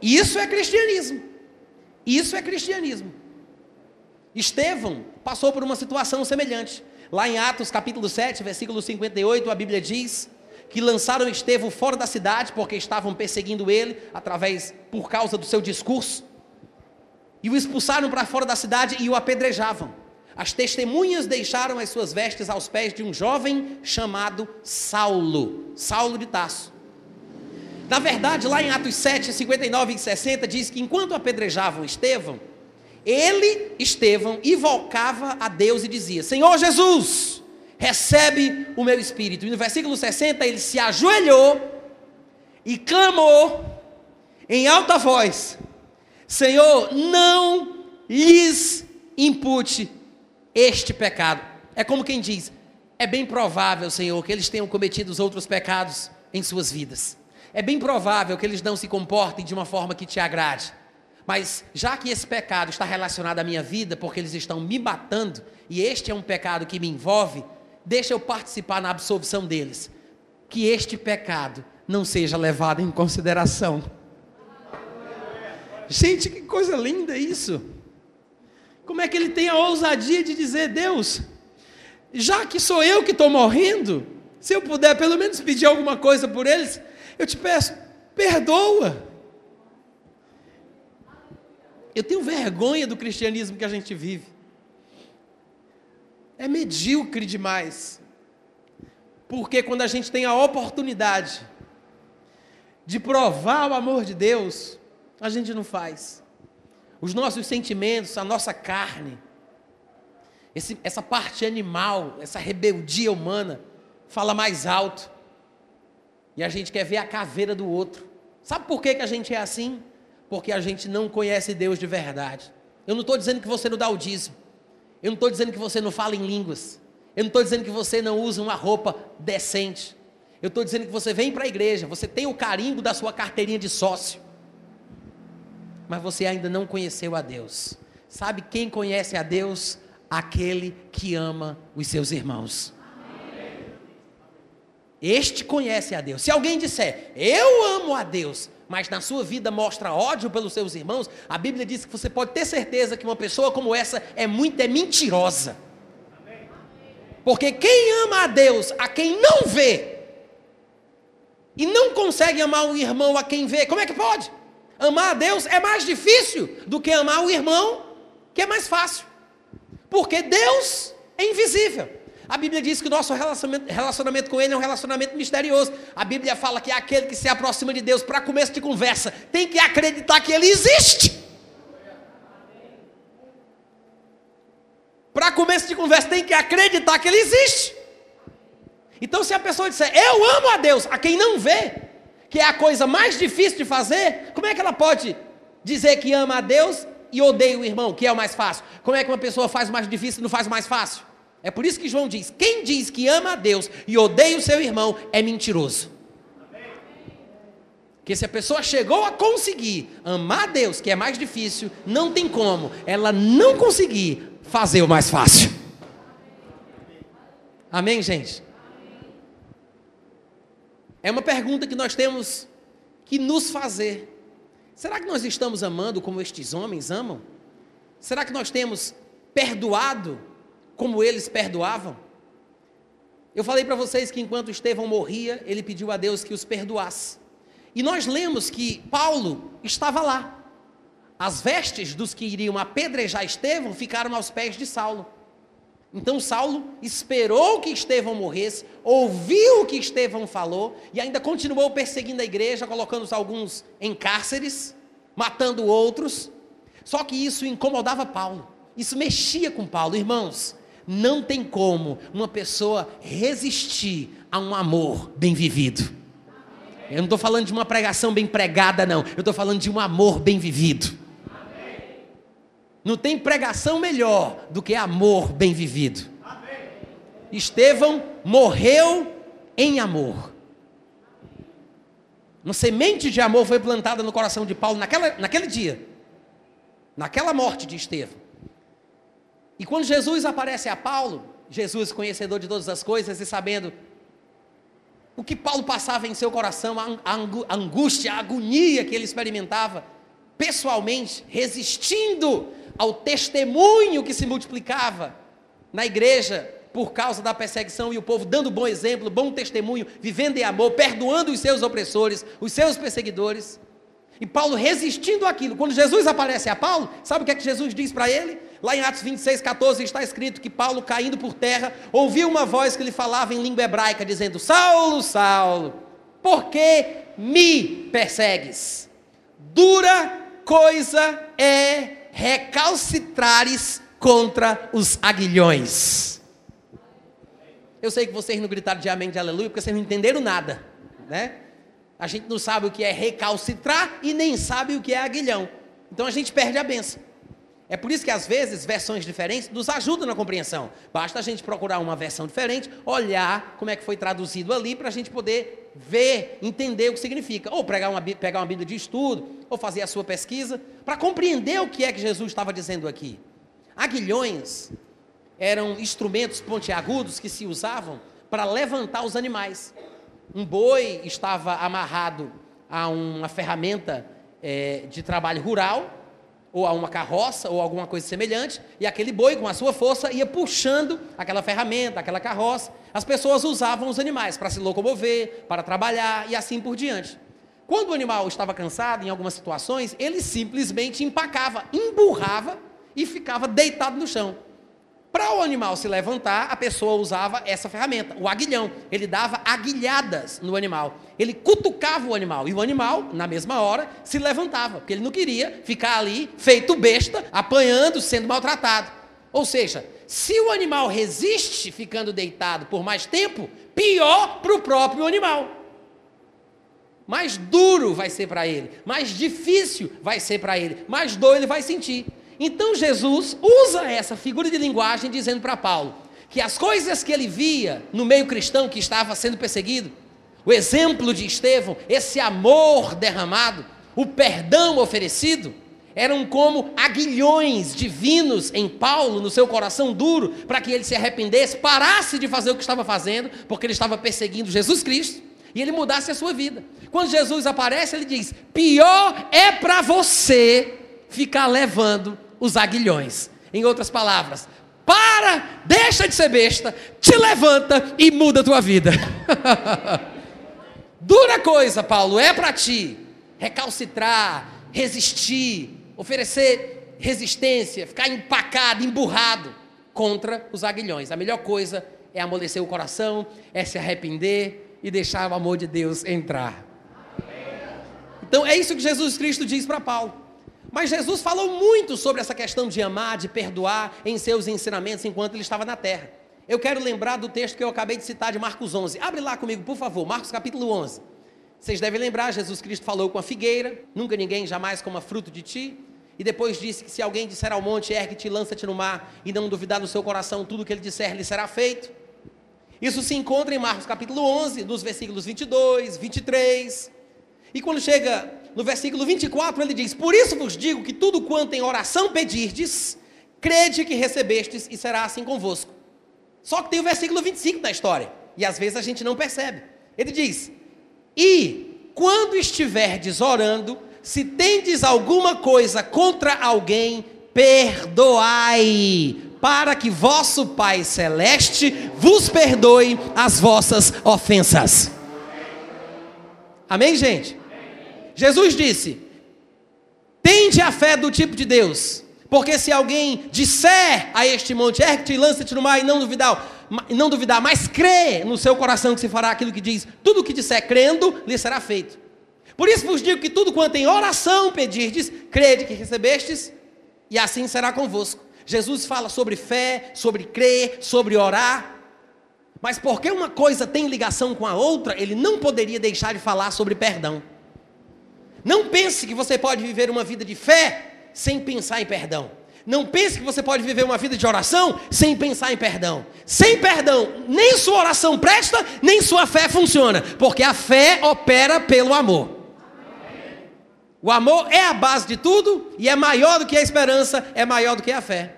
Isso é cristianismo. Isso é cristianismo. Estevão passou por uma situação semelhante. Lá em Atos capítulo 7, versículo 58, a Bíblia diz que lançaram Estevão fora da cidade porque estavam perseguindo ele através por causa do seu discurso. E o expulsaram para fora da cidade e o apedrejavam. As testemunhas deixaram as suas vestes aos pés de um jovem chamado Saulo, Saulo de Tasso. Na verdade, lá em Atos 7, 59 e 60, diz que enquanto apedrejavam Estevão, ele, Estevão, invocava a Deus e dizia: Senhor Jesus, recebe o meu espírito. E no versículo 60, ele se ajoelhou e clamou em alta voz: Senhor, não lhes impute este pecado. É como quem diz: é bem provável, Senhor, que eles tenham cometido os outros pecados em suas vidas. É bem provável que eles não se comportem de uma forma que te agrade. Mas já que esse pecado está relacionado à minha vida, porque eles estão me matando, e este é um pecado que me envolve, deixa eu participar na absolvição deles. Que este pecado não seja levado em consideração. Gente, que coisa linda isso. Como é que ele tem a ousadia de dizer, Deus, já que sou eu que estou morrendo, se eu puder pelo menos pedir alguma coisa por eles, eu te peço, perdoa. Eu tenho vergonha do cristianismo que a gente vive. É medíocre demais. Porque quando a gente tem a oportunidade de provar o amor de Deus, a gente não faz. Os nossos sentimentos, a nossa carne, esse, essa parte animal, essa rebeldia humana, fala mais alto. E a gente quer ver a caveira do outro. Sabe por que, que a gente é assim? porque a gente não conhece Deus de verdade. Eu não estou dizendo que você não dá o dízimo. Eu não estou dizendo que você não fala em línguas. Eu não estou dizendo que você não usa uma roupa decente. Eu estou dizendo que você vem para a igreja, você tem o carimbo da sua carteirinha de sócio. Mas você ainda não conheceu a Deus. Sabe quem conhece a Deus? Aquele que ama os seus irmãos. Este conhece a Deus. Se alguém disser, eu amo a Deus, mas na sua vida mostra ódio pelos seus irmãos, a Bíblia diz que você pode ter certeza que uma pessoa como essa é muito é mentirosa. Porque quem ama a Deus, a quem não vê, e não consegue amar o irmão a quem vê, como é que pode? Amar a Deus é mais difícil do que amar o irmão, que é mais fácil. Porque Deus é invisível. A Bíblia diz que o nosso relacionamento, relacionamento com Ele é um relacionamento misterioso. A Bíblia fala que aquele que se aproxima de Deus para começo de conversa tem que acreditar que Ele existe. Para começo de conversa tem que acreditar que Ele existe. Então, se a pessoa disser, eu amo a Deus, a quem não vê, que é a coisa mais difícil de fazer, como é que ela pode dizer que ama a Deus e odeia o irmão, que é o mais fácil? Como é que uma pessoa faz o mais difícil e não faz o mais fácil? É por isso que João diz: quem diz que ama a Deus e odeia o seu irmão é mentiroso. Porque se a pessoa chegou a conseguir amar a Deus, que é mais difícil, não tem como ela não conseguir fazer o mais fácil. Amém, gente? É uma pergunta que nós temos que nos fazer. Será que nós estamos amando como estes homens amam? Será que nós temos perdoado como eles perdoavam. Eu falei para vocês que enquanto Estevão morria, ele pediu a Deus que os perdoasse. E nós lemos que Paulo estava lá. As vestes dos que iriam apedrejar Estevão ficaram aos pés de Saulo. Então Saulo esperou que Estevão morresse, ouviu o que Estevão falou e ainda continuou perseguindo a igreja, colocando alguns em cárceres, matando outros. Só que isso incomodava Paulo. Isso mexia com Paulo, irmãos. Não tem como uma pessoa resistir a um amor bem vivido. Eu não estou falando de uma pregação bem pregada, não. Eu estou falando de um amor bem vivido. Não tem pregação melhor do que amor bem vivido. Estevão morreu em amor. Uma semente de amor foi plantada no coração de Paulo naquela, naquele dia, naquela morte de Estevão. E quando Jesus aparece a Paulo, Jesus, conhecedor de todas as coisas e sabendo o que Paulo passava em seu coração, a angústia, a agonia que ele experimentava pessoalmente, resistindo ao testemunho que se multiplicava na igreja por causa da perseguição e o povo dando bom exemplo, bom testemunho, vivendo em amor, perdoando os seus opressores, os seus perseguidores. E Paulo resistindo àquilo. Quando Jesus aparece a Paulo, sabe o que é que Jesus diz para ele? Lá em Atos 26, 14 está escrito que Paulo, caindo por terra, ouviu uma voz que lhe falava em língua hebraica, dizendo: Saulo, Saulo, por que me persegues? Dura coisa é recalcitrares contra os aguilhões. Eu sei que vocês não gritaram de amém de aleluia, porque vocês não entenderam nada, né? A gente não sabe o que é recalcitrar e nem sabe o que é aguilhão. Então a gente perde a benção. É por isso que às vezes versões diferentes nos ajudam na compreensão. Basta a gente procurar uma versão diferente, olhar como é que foi traduzido ali para a gente poder ver, entender o que significa. Ou pegar uma, pegar uma Bíblia de estudo, ou fazer a sua pesquisa, para compreender o que é que Jesus estava dizendo aqui. Aguilhões eram instrumentos pontiagudos que se usavam para levantar os animais. Um boi estava amarrado a uma ferramenta é, de trabalho rural ou a uma carroça, ou alguma coisa semelhante, e aquele boi, com a sua força, ia puxando aquela ferramenta, aquela carroça. As pessoas usavam os animais para se locomover, para trabalhar e assim por diante. Quando o animal estava cansado, em algumas situações, ele simplesmente empacava, emburrava e ficava deitado no chão. Para o animal se levantar, a pessoa usava essa ferramenta, o aguilhão. Ele dava aguilhadas no animal. Ele cutucava o animal. E o animal, na mesma hora, se levantava. Porque ele não queria ficar ali, feito besta, apanhando, sendo maltratado. Ou seja, se o animal resiste ficando deitado por mais tempo, pior para o próprio animal. Mais duro vai ser para ele, mais difícil vai ser para ele, mais dor ele vai sentir. Então Jesus usa essa figura de linguagem dizendo para Paulo que as coisas que ele via no meio cristão que estava sendo perseguido, o exemplo de Estevão, esse amor derramado, o perdão oferecido, eram como aguilhões divinos em Paulo, no seu coração duro, para que ele se arrependesse, parasse de fazer o que estava fazendo, porque ele estava perseguindo Jesus Cristo, e ele mudasse a sua vida. Quando Jesus aparece, ele diz: pior é para você ficar levando os aguilhões. Em outras palavras, para, deixa de ser besta, te levanta e muda a tua vida. Dura coisa, Paulo, é para ti recalcitrar, resistir, oferecer resistência, ficar empacado, emburrado contra os aguilhões. A melhor coisa é amolecer o coração, é se arrepender e deixar o amor de Deus entrar. Então é isso que Jesus Cristo diz para Paulo. Mas Jesus falou muito sobre essa questão de amar, de perdoar em seus ensinamentos enquanto ele estava na terra. Eu quero lembrar do texto que eu acabei de citar de Marcos 11. Abre lá comigo, por favor, Marcos capítulo 11. Vocês devem lembrar, Jesus Cristo falou com a figueira: Nunca ninguém jamais coma fruto de ti. E depois disse que se alguém disser ao monte, ergue-te, lança-te no mar, e não duvidar no seu coração, tudo que ele disser lhe será feito. Isso se encontra em Marcos capítulo 11, dos versículos 22, 23. E quando chega no versículo 24, ele diz: Por isso vos digo que tudo quanto em oração pedirdes, crede que recebestes e será assim convosco. Só que tem o versículo 25 da história, e às vezes a gente não percebe. Ele diz: E quando estiverdes orando, se tendes alguma coisa contra alguém, perdoai, para que vosso Pai celeste vos perdoe as vossas ofensas. Amém, gente? Jesus disse: Tende a fé do tipo de Deus, porque se alguém disser a este monte, ergue-te lança-te no mar e não duvidar, não duvidar, mas crê no seu coração que se fará aquilo que diz, tudo o que disser crendo, lhe será feito. Por isso vos digo que tudo quanto em oração pedirdes, crede que recebestes, e assim será convosco. Jesus fala sobre fé, sobre crer, sobre orar. Mas porque uma coisa tem ligação com a outra, ele não poderia deixar de falar sobre perdão. Não pense que você pode viver uma vida de fé sem pensar em perdão. Não pense que você pode viver uma vida de oração sem pensar em perdão. Sem perdão, nem sua oração presta, nem sua fé funciona, porque a fé opera pelo amor. O amor é a base de tudo e é maior do que a esperança, é maior do que a fé.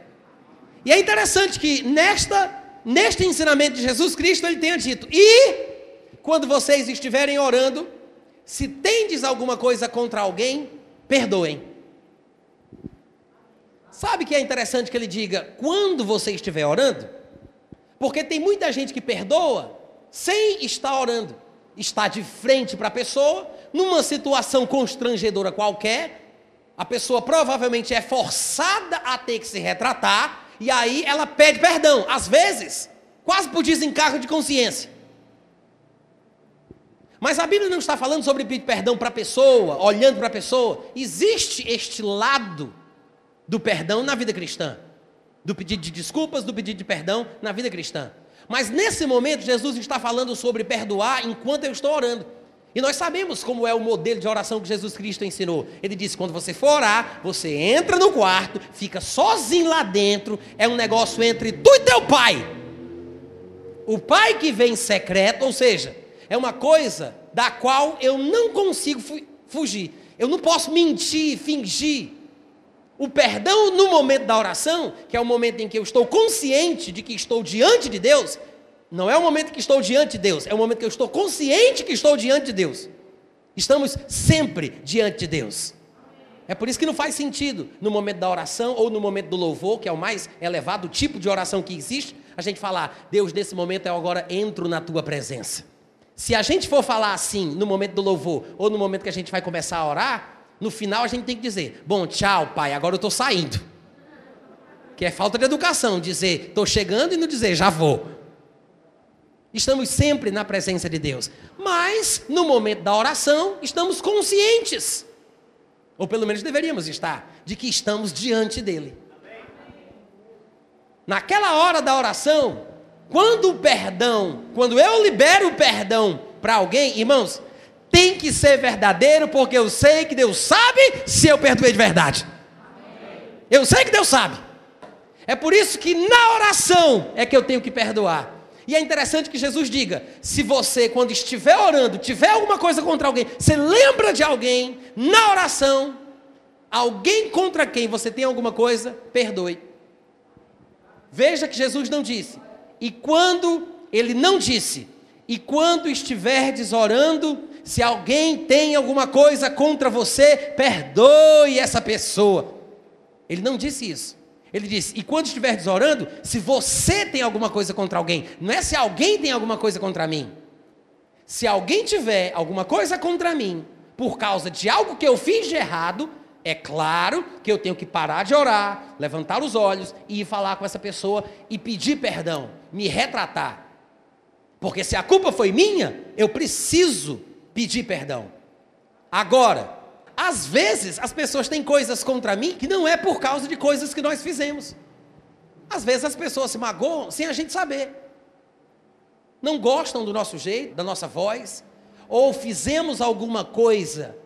E é interessante que nesta, neste ensinamento de Jesus Cristo ele tenha dito: E quando vocês estiverem orando, se tendes alguma coisa contra alguém, perdoem. Sabe que é interessante que ele diga quando você estiver orando? Porque tem muita gente que perdoa sem estar orando. Está de frente para a pessoa, numa situação constrangedora qualquer, a pessoa provavelmente é forçada a ter que se retratar, e aí ela pede perdão, às vezes, quase por desencargo de consciência. Mas a Bíblia não está falando sobre pedir perdão para a pessoa, olhando para a pessoa. Existe este lado do perdão na vida cristã, do pedido de desculpas, do pedido de perdão na vida cristã. Mas nesse momento, Jesus está falando sobre perdoar enquanto eu estou orando. E nós sabemos como é o modelo de oração que Jesus Cristo ensinou. Ele disse: quando você for orar, você entra no quarto, fica sozinho lá dentro, é um negócio entre tu e teu pai. O pai que vem em secreto, ou seja, é uma coisa da qual eu não consigo fugir. Eu não posso mentir, fingir. O perdão no momento da oração, que é o momento em que eu estou consciente de que estou diante de Deus, não é o momento que estou diante de Deus, é o momento que eu estou consciente que estou diante de Deus. Estamos sempre diante de Deus. É por isso que não faz sentido no momento da oração ou no momento do louvor, que é o mais elevado tipo de oração que existe, a gente falar: Deus, nesse momento eu agora entro na tua presença. Se a gente for falar assim no momento do louvor ou no momento que a gente vai começar a orar, no final a gente tem que dizer: Bom, tchau, pai, agora eu estou saindo. Que é falta de educação, dizer estou chegando e não dizer já vou. Estamos sempre na presença de Deus. Mas, no momento da oração, estamos conscientes, ou pelo menos deveríamos estar, de que estamos diante dEle. Naquela hora da oração, quando o perdão, quando eu libero o perdão para alguém, irmãos, tem que ser verdadeiro, porque eu sei que Deus sabe se eu perdoei de verdade. Eu sei que Deus sabe. É por isso que na oração é que eu tenho que perdoar. E é interessante que Jesus diga: se você, quando estiver orando, tiver alguma coisa contra alguém, você lembra de alguém na oração, alguém contra quem você tem alguma coisa, perdoe. Veja que Jesus não disse, e quando ele não disse, e quando estiverdes orando, se alguém tem alguma coisa contra você, perdoe essa pessoa. Ele não disse isso. Ele disse: E quando estiveres orando, se você tem alguma coisa contra alguém, não é se alguém tem alguma coisa contra mim. Se alguém tiver alguma coisa contra mim, por causa de algo que eu fiz de errado, é claro que eu tenho que parar de orar, levantar os olhos e ir falar com essa pessoa e pedir perdão, me retratar. Porque se a culpa foi minha, eu preciso pedir perdão. Agora, às vezes as pessoas têm coisas contra mim que não é por causa de coisas que nós fizemos. Às vezes as pessoas se magoam sem a gente saber. Não gostam do nosso jeito, da nossa voz, ou fizemos alguma coisa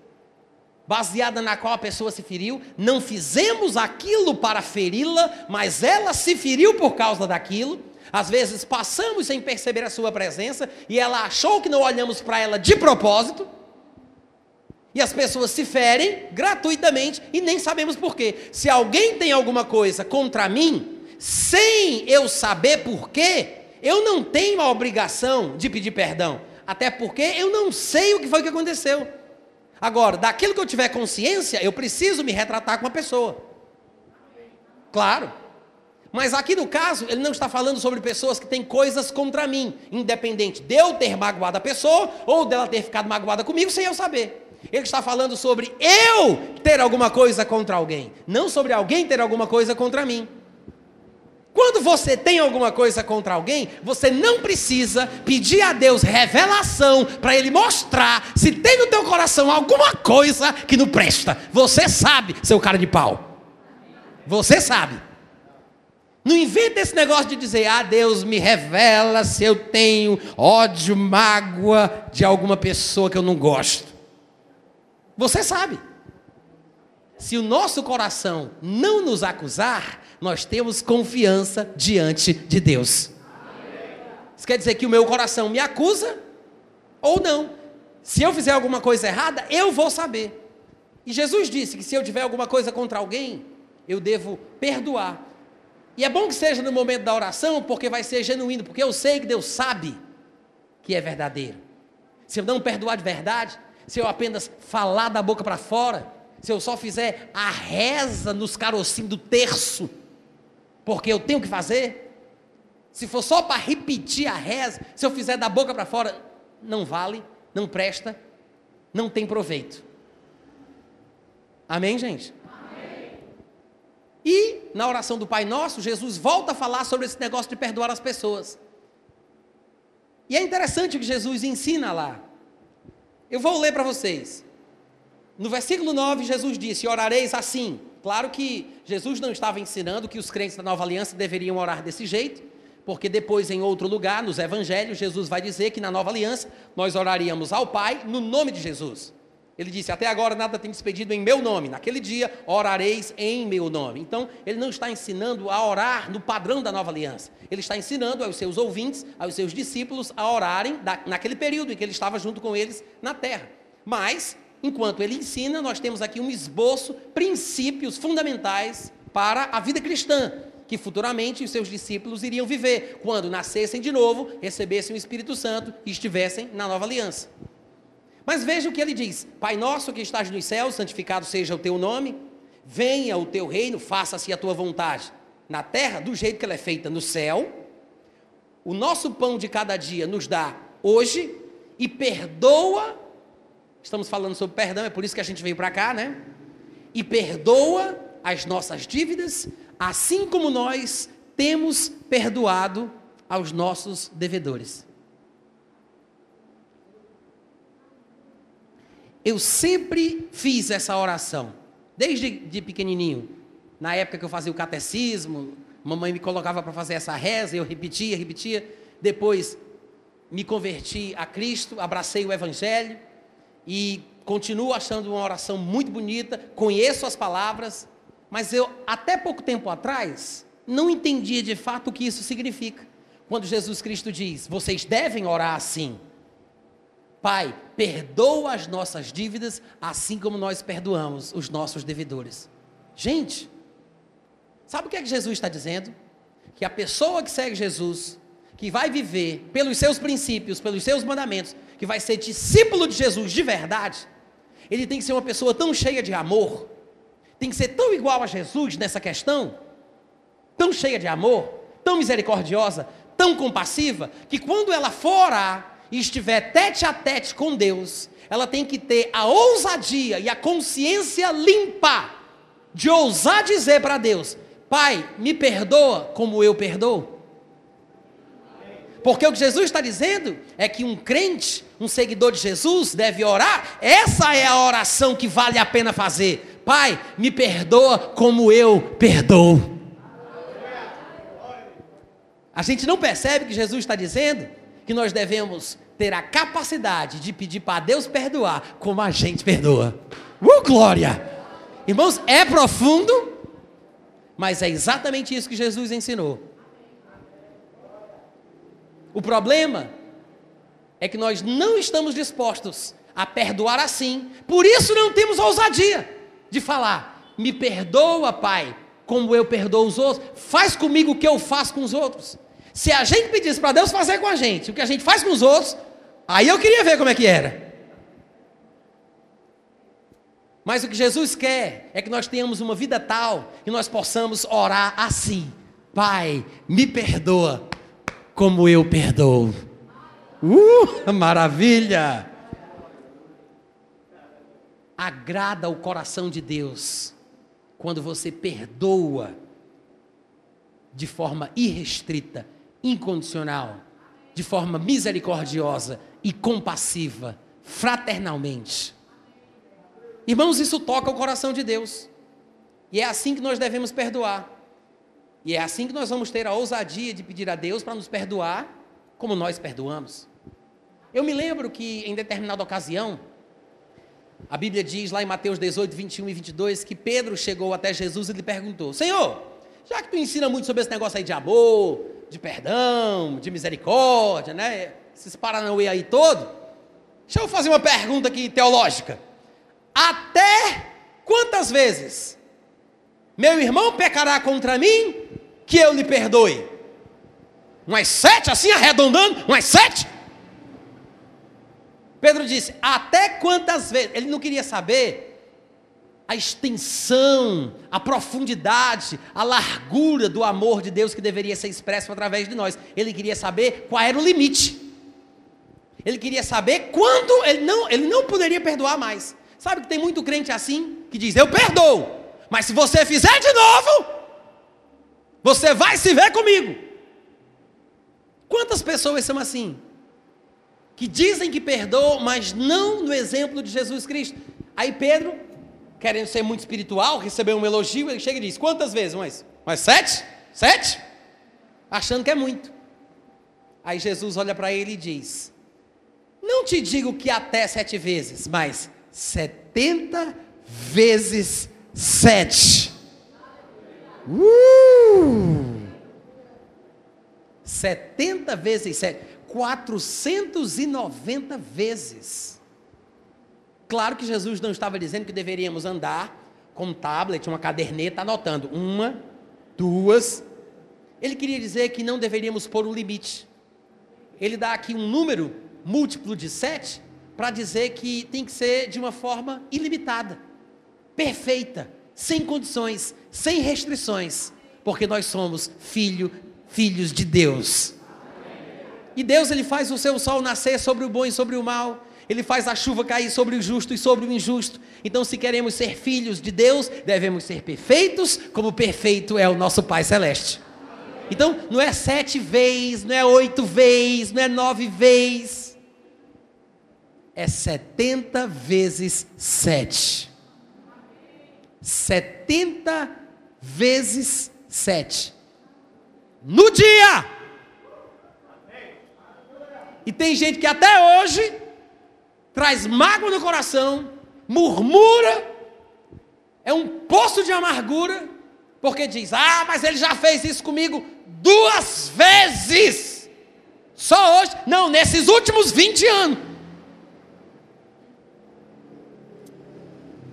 baseada na qual a pessoa se feriu, não fizemos aquilo para feri-la, mas ela se feriu por causa daquilo. Às vezes passamos sem perceber a sua presença e ela achou que não olhamos para ela de propósito. E as pessoas se ferem gratuitamente e nem sabemos por quê. Se alguém tem alguma coisa contra mim, sem eu saber por quê, eu não tenho a obrigação de pedir perdão. Até porque eu não sei o que foi que aconteceu. Agora, daquilo que eu tiver consciência, eu preciso me retratar com a pessoa. Claro. Mas aqui no caso, ele não está falando sobre pessoas que têm coisas contra mim, independente de eu ter magoado a pessoa ou dela ter ficado magoada comigo sem eu saber. Ele está falando sobre eu ter alguma coisa contra alguém, não sobre alguém ter alguma coisa contra mim. Quando você tem alguma coisa contra alguém, você não precisa pedir a Deus revelação para Ele mostrar se tem no teu coração alguma coisa que não presta. Você sabe, seu cara de pau. Você sabe. Não inventa esse negócio de dizer, ah, Deus me revela se eu tenho ódio, mágoa de alguma pessoa que eu não gosto. Você sabe. Se o nosso coração não nos acusar, nós temos confiança diante de Deus. Isso quer dizer que o meu coração me acusa ou não. Se eu fizer alguma coisa errada, eu vou saber. E Jesus disse que se eu tiver alguma coisa contra alguém, eu devo perdoar. E é bom que seja no momento da oração, porque vai ser genuíno, porque eu sei que Deus sabe que é verdadeiro. Se eu não perdoar de verdade, se eu apenas falar da boca para fora, se eu só fizer a reza nos carocinhos do terço, porque eu tenho que fazer, se for só para repetir a reza, se eu fizer da boca para fora, não vale, não presta, não tem proveito. Amém, gente? E na oração do Pai Nosso, Jesus volta a falar sobre esse negócio de perdoar as pessoas. E é interessante o que Jesus ensina lá. Eu vou ler para vocês. No versículo 9, Jesus disse: Orareis assim. Claro que Jesus não estava ensinando que os crentes da nova aliança deveriam orar desse jeito, porque depois, em outro lugar, nos evangelhos, Jesus vai dizer que na nova aliança nós oraríamos ao Pai no nome de Jesus. Ele disse: Até agora nada tem despedido em meu nome. Naquele dia orareis em meu nome. Então, ele não está ensinando a orar no padrão da nova aliança. Ele está ensinando aos seus ouvintes, aos seus discípulos, a orarem naquele período em que ele estava junto com eles na terra. Mas, enquanto ele ensina, nós temos aqui um esboço, princípios fundamentais para a vida cristã, que futuramente os seus discípulos iriam viver, quando nascessem de novo, recebessem o Espírito Santo e estivessem na nova aliança. Mas veja o que ele diz: Pai nosso que estás nos céus, santificado seja o teu nome, venha o teu reino, faça-se a tua vontade, na terra do jeito que ela é feita no céu. O nosso pão de cada dia nos dá hoje e perdoa. Estamos falando sobre perdão, é por isso que a gente veio para cá, né? E perdoa as nossas dívidas, assim como nós temos perdoado aos nossos devedores. Eu sempre fiz essa oração, desde de pequenininho. Na época que eu fazia o catecismo, mamãe me colocava para fazer essa reza, eu repetia, repetia. Depois me converti a Cristo, abracei o Evangelho e continuo achando uma oração muito bonita, conheço as palavras, mas eu, até pouco tempo atrás, não entendia de fato o que isso significa. Quando Jesus Cristo diz, vocês devem orar assim. Pai, perdoa as nossas dívidas, assim como nós perdoamos os nossos devedores. Gente, sabe o que é que Jesus está dizendo? Que a pessoa que segue Jesus, que vai viver pelos seus princípios, pelos seus mandamentos, que vai ser discípulo de Jesus de verdade, ele tem que ser uma pessoa tão cheia de amor, tem que ser tão igual a Jesus nessa questão, tão cheia de amor, tão misericordiosa, tão compassiva, que quando ela for orar, e estiver tete a tete com Deus, ela tem que ter a ousadia e a consciência limpa de ousar dizer para Deus: Pai, me perdoa como eu perdoo. Porque o que Jesus está dizendo é que um crente, um seguidor de Jesus, deve orar. Essa é a oração que vale a pena fazer. Pai, me perdoa como eu perdoo. A gente não percebe que Jesus está dizendo que nós devemos ter a capacidade de pedir para Deus perdoar como a gente perdoa. Uh, glória! Irmãos, é profundo, mas é exatamente isso que Jesus ensinou. O problema é que nós não estamos dispostos a perdoar assim, por isso não temos ousadia de falar: me perdoa, Pai, como eu perdoo os outros, faz comigo o que eu faço com os outros. Se a gente pedisse para Deus fazer com a gente o que a gente faz com os outros, aí eu queria ver como é que era. Mas o que Jesus quer é que nós tenhamos uma vida tal que nós possamos orar assim: Pai, me perdoa como eu perdoo. Uh, maravilha! Agrada o coração de Deus quando você perdoa de forma irrestrita incondicional, de forma misericordiosa e compassiva, fraternalmente. Irmãos, isso toca o coração de Deus. E é assim que nós devemos perdoar. E é assim que nós vamos ter a ousadia de pedir a Deus para nos perdoar, como nós perdoamos. Eu me lembro que em determinada ocasião, a Bíblia diz lá em Mateus 18, 21 e 22, que Pedro chegou até Jesus e lhe perguntou: Senhor, já que tu ensina muito sobre esse negócio aí de amor, de perdão, de misericórdia, né? Esses paranauê aí todo. Deixa eu fazer uma pergunta aqui teológica. Até quantas vezes meu irmão pecará contra mim que eu lhe perdoe? Umas sete, assim arredondando, umas sete? Pedro disse: Até quantas vezes? Ele não queria saber a extensão, a profundidade, a largura do amor de Deus que deveria ser expresso através de nós. Ele queria saber qual era o limite. Ele queria saber quando ele não, ele não poderia perdoar mais. Sabe que tem muito crente assim que diz: Eu perdoo, mas se você fizer de novo, você vai se ver comigo. Quantas pessoas são assim? Que dizem que perdoam, mas não no exemplo de Jesus Cristo. Aí Pedro querendo ser muito espiritual, receber um elogio, ele chega e diz: Quantas vezes? Mais? Mais sete? Sete? Achando que é muito. Aí Jesus olha para ele e diz: Não te digo que até sete vezes, mas setenta vezes sete. Uh! 70 vezes 7, 490 vezes. Claro que Jesus não estava dizendo que deveríamos andar com um tablet, uma caderneta, anotando uma, duas. Ele queria dizer que não deveríamos pôr um limite. Ele dá aqui um número múltiplo de sete para dizer que tem que ser de uma forma ilimitada, perfeita, sem condições, sem restrições, porque nós somos filho, filhos de Deus. E Deus ele faz o seu sol nascer sobre o bom e sobre o mal. Ele faz a chuva cair sobre o justo e sobre o injusto. Então, se queremos ser filhos de Deus, devemos ser perfeitos, como perfeito é o nosso Pai Celeste. Então, não é sete vezes, não é oito vezes, não é nove vezes. É setenta vezes sete. Setenta vezes sete. No dia! E tem gente que até hoje traz mágoa no coração, murmura, é um poço de amargura, porque diz: Ah, mas ele já fez isso comigo duas vezes. Só hoje? Não, nesses últimos 20 anos.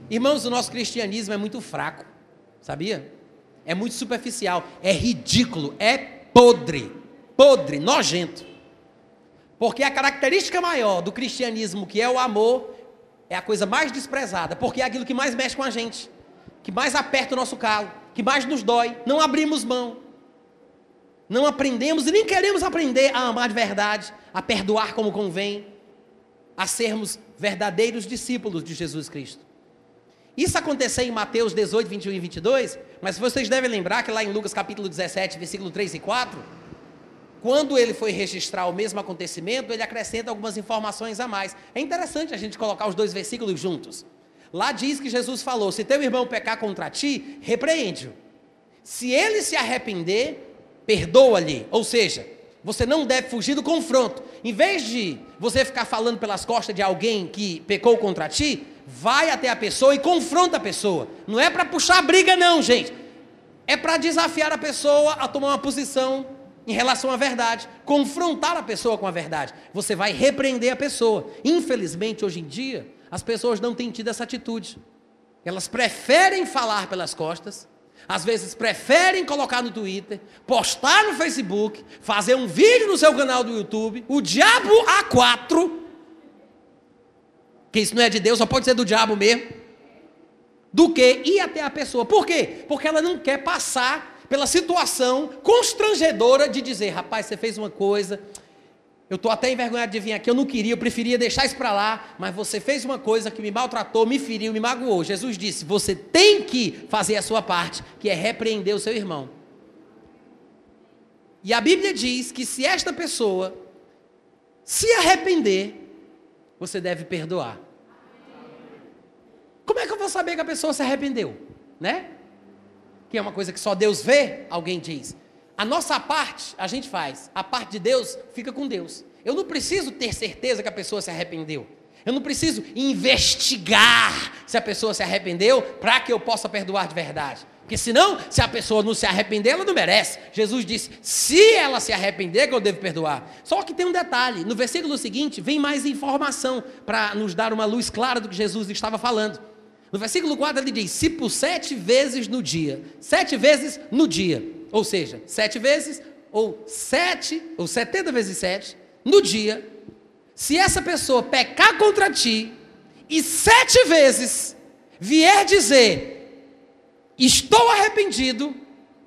Irmãos, o nosso cristianismo é muito fraco, sabia? É muito superficial, é ridículo, é podre, podre, nojento. Porque a característica maior do cristianismo, que é o amor, é a coisa mais desprezada, porque é aquilo que mais mexe com a gente, que mais aperta o nosso calo, que mais nos dói. Não abrimos mão. Não aprendemos e nem queremos aprender a amar de verdade, a perdoar como convém, a sermos verdadeiros discípulos de Jesus Cristo. Isso aconteceu em Mateus 18, 21 e 22, mas vocês devem lembrar que lá em Lucas capítulo 17, versículo 3 e 4, quando ele foi registrar o mesmo acontecimento, ele acrescenta algumas informações a mais. É interessante a gente colocar os dois versículos juntos. Lá diz que Jesus falou: Se teu irmão pecar contra ti, repreende-o. Se ele se arrepender, perdoa-lhe. Ou seja, você não deve fugir do confronto. Em vez de você ficar falando pelas costas de alguém que pecou contra ti, vai até a pessoa e confronta a pessoa. Não é para puxar briga, não, gente. É para desafiar a pessoa a tomar uma posição em relação à verdade, confrontar a pessoa com a verdade. Você vai repreender a pessoa. Infelizmente, hoje em dia, as pessoas não têm tido essa atitude. Elas preferem falar pelas costas, às vezes preferem colocar no Twitter, postar no Facebook, fazer um vídeo no seu canal do YouTube, o diabo A4, que isso não é de Deus, só pode ser do diabo mesmo, do que ir até a pessoa. Por quê? Porque ela não quer passar pela situação constrangedora de dizer: rapaz, você fez uma coisa, eu estou até envergonhado de vir aqui, eu não queria, eu preferia deixar isso para lá, mas você fez uma coisa que me maltratou, me feriu, me magoou. Jesus disse: você tem que fazer a sua parte, que é repreender o seu irmão. E a Bíblia diz que se esta pessoa se arrepender, você deve perdoar. Como é que eu vou saber que a pessoa se arrependeu? Né? É uma coisa que só Deus vê, alguém diz. A nossa parte a gente faz, a parte de Deus fica com Deus. Eu não preciso ter certeza que a pessoa se arrependeu. Eu não preciso investigar se a pessoa se arrependeu para que eu possa perdoar de verdade. Porque senão, se a pessoa não se arrepender, ela não merece. Jesus disse: se ela se arrepender, que eu devo perdoar. Só que tem um detalhe: no versículo seguinte, vem mais informação para nos dar uma luz clara do que Jesus estava falando. No versículo 4 ele diz: se por sete vezes no dia, sete vezes no dia. ou seja, sete vezes, ou sete, ou setenta vezes sete, no dia, se essa pessoa pecar contra ti, e sete vezes vier dizer, estou arrependido,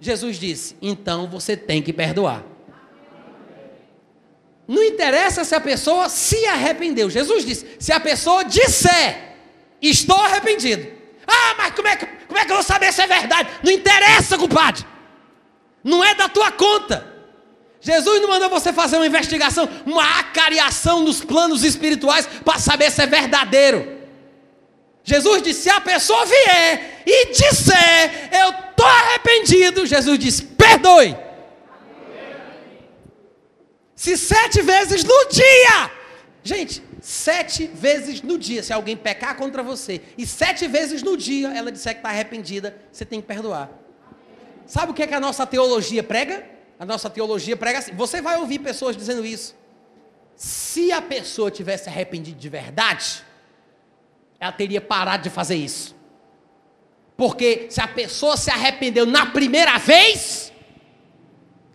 Jesus disse, então você tem que perdoar. Não interessa se a pessoa se arrependeu. Jesus disse: se a pessoa disser, estou arrependido. Ah, mas como é que, como é que eu vou saber se é verdade? Não interessa, compadre. Não é da tua conta. Jesus não mandou você fazer uma investigação, uma acariação nos planos espirituais para saber se é verdadeiro. Jesus disse: se a pessoa vier e disser, eu estou arrependido, Jesus disse: perdoe. Se sete vezes no dia, gente, sete vezes no dia, se alguém pecar contra você, e sete vezes no dia ela disser que está arrependida, você tem que perdoar. Sabe o que, é que a nossa teologia prega? A nossa teologia prega assim. Você vai ouvir pessoas dizendo isso. Se a pessoa tivesse arrependido de verdade, ela teria parado de fazer isso. Porque se a pessoa se arrependeu na primeira vez,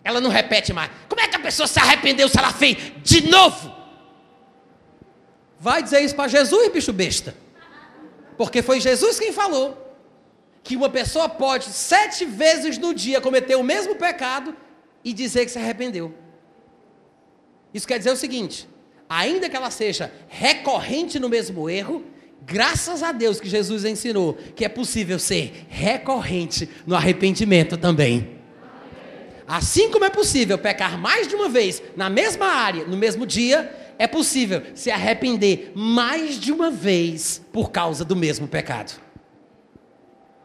ela não repete mais. Como é que a pessoa se arrependeu se ela fez de novo? Vai dizer isso para Jesus, bicho besta. Porque foi Jesus quem falou que uma pessoa pode sete vezes no dia cometer o mesmo pecado e dizer que se arrependeu. Isso quer dizer o seguinte: ainda que ela seja recorrente no mesmo erro, graças a Deus que Jesus ensinou que é possível ser recorrente no arrependimento também. Assim como é possível pecar mais de uma vez na mesma área, no mesmo dia, é possível se arrepender mais de uma vez por causa do mesmo pecado.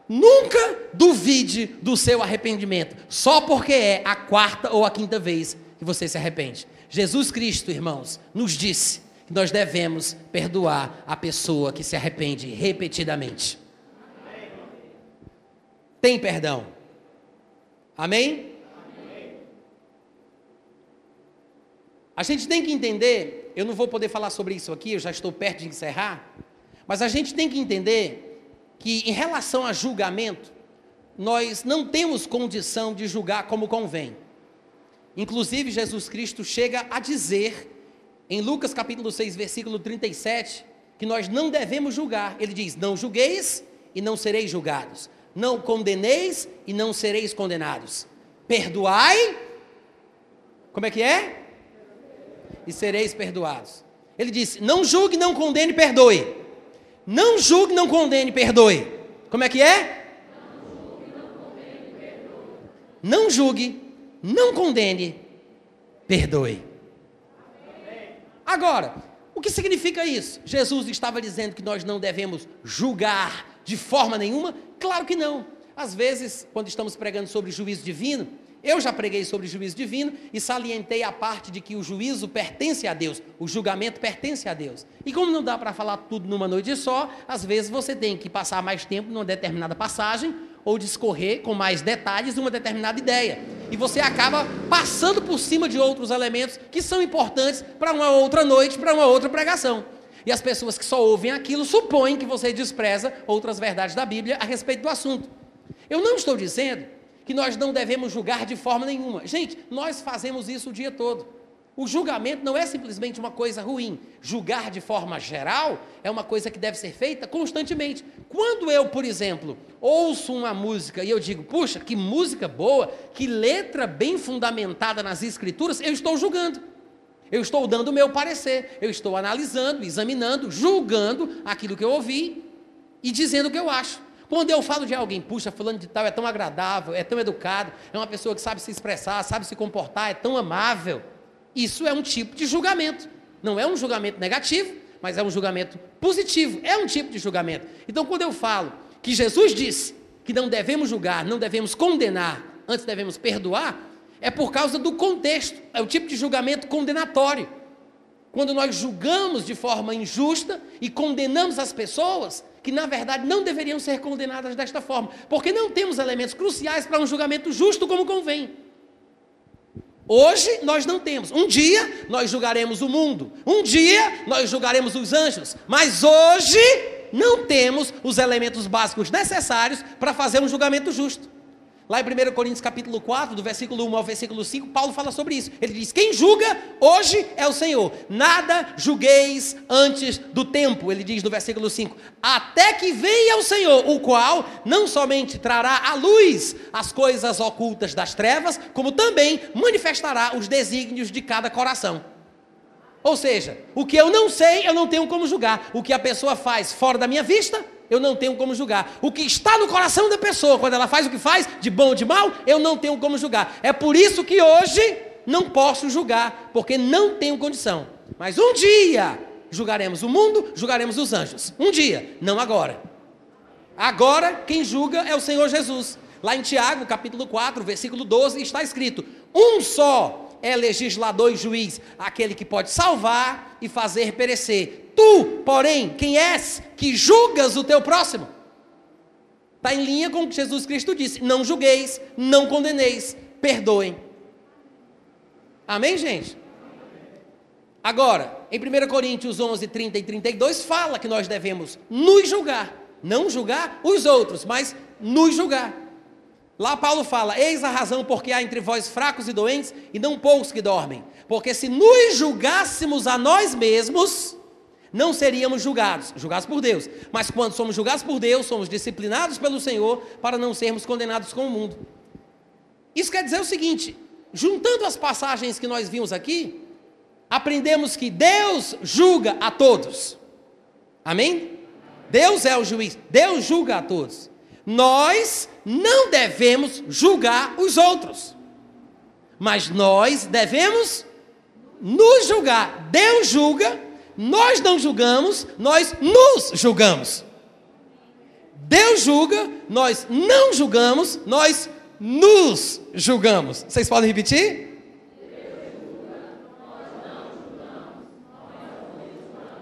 Nunca duvide do seu arrependimento, só porque é a quarta ou a quinta vez que você se arrepende. Jesus Cristo, irmãos, nos disse que nós devemos perdoar a pessoa que se arrepende repetidamente. Tem perdão. Amém? A gente tem que entender, eu não vou poder falar sobre isso aqui, eu já estou perto de encerrar, mas a gente tem que entender que em relação a julgamento, nós não temos condição de julgar como convém. Inclusive, Jesus Cristo chega a dizer, em Lucas capítulo 6, versículo 37, que nós não devemos julgar. Ele diz: Não julgueis e não sereis julgados. Não condeneis e não sereis condenados. Perdoai. Como é que é? E sereis perdoados. Ele disse: Não julgue, não condene, perdoe. Não julgue, não condene, perdoe. Como é que é? Não julgue, não condene, perdoe. Agora, o que significa isso? Jesus estava dizendo que nós não devemos julgar de forma nenhuma? Claro que não. Às vezes, quando estamos pregando sobre juízo divino, eu já preguei sobre juízo divino e salientei a parte de que o juízo pertence a Deus, o julgamento pertence a Deus. E como não dá para falar tudo numa noite só, às vezes você tem que passar mais tempo numa determinada passagem ou discorrer com mais detalhes uma determinada ideia. E você acaba passando por cima de outros elementos que são importantes para uma outra noite, para uma outra pregação. E as pessoas que só ouvem aquilo supõem que você despreza outras verdades da Bíblia a respeito do assunto. Eu não estou dizendo que nós não devemos julgar de forma nenhuma. Gente, nós fazemos isso o dia todo. O julgamento não é simplesmente uma coisa ruim. Julgar de forma geral é uma coisa que deve ser feita constantemente. Quando eu, por exemplo, ouço uma música e eu digo, puxa, que música boa, que letra bem fundamentada nas escrituras, eu estou julgando. Eu estou dando o meu parecer, eu estou analisando, examinando, julgando aquilo que eu ouvi e dizendo o que eu acho. Quando eu falo de alguém, puxa, fulano de tal é tão agradável, é tão educado, é uma pessoa que sabe se expressar, sabe se comportar, é tão amável. Isso é um tipo de julgamento. Não é um julgamento negativo, mas é um julgamento positivo. É um tipo de julgamento. Então, quando eu falo que Jesus disse que não devemos julgar, não devemos condenar, antes devemos perdoar, é por causa do contexto. É o tipo de julgamento condenatório. Quando nós julgamos de forma injusta e condenamos as pessoas, que na verdade não deveriam ser condenadas desta forma, porque não temos elementos cruciais para um julgamento justo como convém. Hoje nós não temos. Um dia nós julgaremos o mundo, um dia nós julgaremos os anjos, mas hoje não temos os elementos básicos necessários para fazer um julgamento justo. Lá em 1 Coríntios capítulo 4, do versículo 1 ao versículo 5, Paulo fala sobre isso. Ele diz: Quem julga hoje é o Senhor. Nada julgueis antes do tempo, ele diz no versículo 5. Até que venha o Senhor, o qual não somente trará à luz as coisas ocultas das trevas, como também manifestará os desígnios de cada coração. Ou seja, o que eu não sei, eu não tenho como julgar. O que a pessoa faz fora da minha vista, eu não tenho como julgar. O que está no coração da pessoa, quando ela faz o que faz, de bom ou de mal, eu não tenho como julgar. É por isso que hoje não posso julgar, porque não tenho condição. Mas um dia julgaremos o mundo, julgaremos os anjos. Um dia, não agora. Agora, quem julga é o Senhor Jesus. Lá em Tiago, capítulo 4, versículo 12, está escrito: Um só é legislador e juiz, aquele que pode salvar e fazer perecer. Tu, porém, quem és que julgas o teu próximo? Está em linha com o que Jesus Cristo disse: não julgueis, não condeneis, perdoem. Amém, gente? Agora, em 1 Coríntios 11, 30 e 32, fala que nós devemos nos julgar, não julgar os outros, mas nos julgar. Lá Paulo fala: Eis a razão porque há entre vós fracos e doentes e não poucos que dormem. Porque se nos julgássemos a nós mesmos, não seríamos julgados, julgados por Deus. Mas quando somos julgados por Deus, somos disciplinados pelo Senhor para não sermos condenados com o mundo. Isso quer dizer o seguinte: juntando as passagens que nós vimos aqui, aprendemos que Deus julga a todos. Amém? Deus é o juiz, Deus julga a todos. Nós não devemos julgar os outros, mas nós devemos nos julgar. Deus julga, nós não julgamos, nós nos julgamos. Deus julga, nós não julgamos, nós nos julgamos. Vocês podem repetir?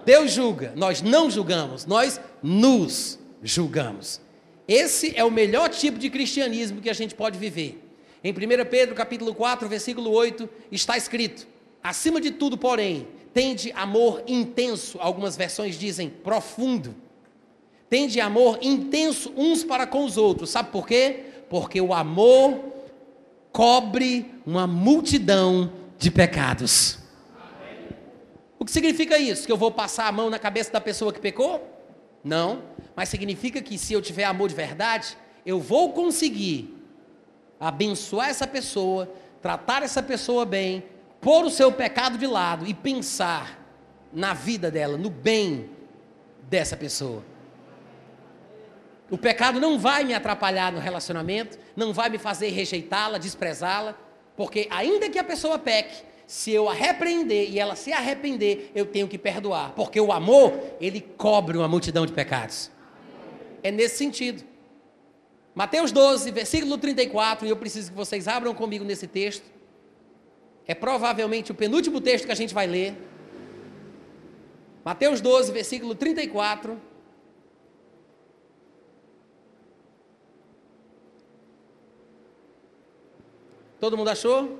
Deus julga, nós não julgamos, nós nos julgamos. Esse é o melhor tipo de cristianismo que a gente pode viver. Em 1 Pedro capítulo 4, versículo 8, está escrito: Acima de tudo, porém, tende amor intenso, algumas versões dizem profundo. Tende amor intenso uns para com os outros. Sabe por quê? Porque o amor cobre uma multidão de pecados. O que significa isso? Que eu vou passar a mão na cabeça da pessoa que pecou? Não mas significa que se eu tiver amor de verdade, eu vou conseguir abençoar essa pessoa, tratar essa pessoa bem, pôr o seu pecado de lado e pensar na vida dela, no bem dessa pessoa. O pecado não vai me atrapalhar no relacionamento, não vai me fazer rejeitá-la, desprezá-la, porque ainda que a pessoa peque, se eu a repreender e ela se arrepender, eu tenho que perdoar, porque o amor, ele cobre uma multidão de pecados é nesse sentido. Mateus 12, versículo 34, e eu preciso que vocês abram comigo nesse texto. É provavelmente o penúltimo texto que a gente vai ler. Mateus 12, versículo 34. Todo mundo achou?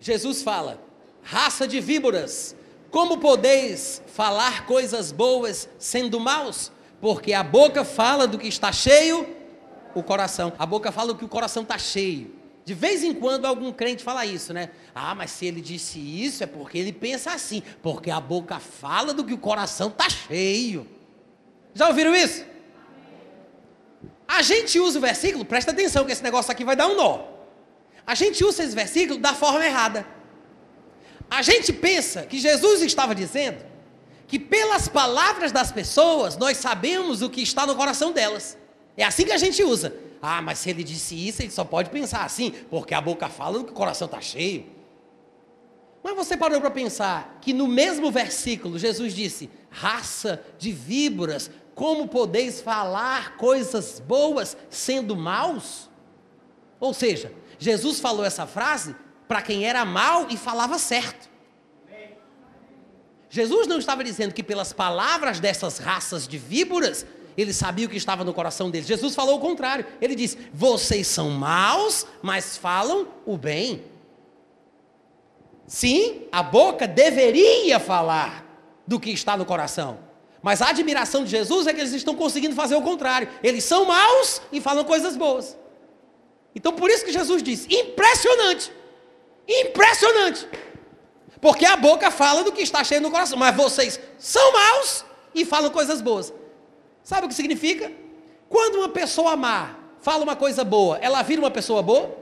Jesus fala: raça de víboras, como podeis falar coisas boas sendo maus? Porque a boca fala do que está cheio, o coração. A boca fala que o coração está cheio. De vez em quando algum crente fala isso, né? Ah, mas se ele disse isso é porque ele pensa assim. Porque a boca fala do que o coração está cheio. Já ouviram isso? A gente usa o versículo, presta atenção que esse negócio aqui vai dar um nó. A gente usa esse versículo da forma errada. A gente pensa que Jesus estava dizendo que pelas palavras das pessoas nós sabemos o que está no coração delas. É assim que a gente usa. Ah, mas se ele disse isso, ele só pode pensar assim, porque a boca fala que o coração está cheio. Mas você parou para pensar que no mesmo versículo Jesus disse: raça de víboras, como podeis falar coisas boas sendo maus? Ou seja, Jesus falou essa frase para quem era mal e falava certo. Jesus não estava dizendo que pelas palavras dessas raças de víboras, ele sabia o que estava no coração deles. Jesus falou o contrário. Ele disse: Vocês são maus, mas falam o bem. Sim, a boca deveria falar do que está no coração. Mas a admiração de Jesus é que eles estão conseguindo fazer o contrário. Eles são maus e falam coisas boas. Então por isso que Jesus diz: impressionante. Impressionante. Porque a boca fala do que está cheio no coração, mas vocês são maus e falam coisas boas. Sabe o que significa? Quando uma pessoa má fala uma coisa boa, ela vira uma pessoa boa?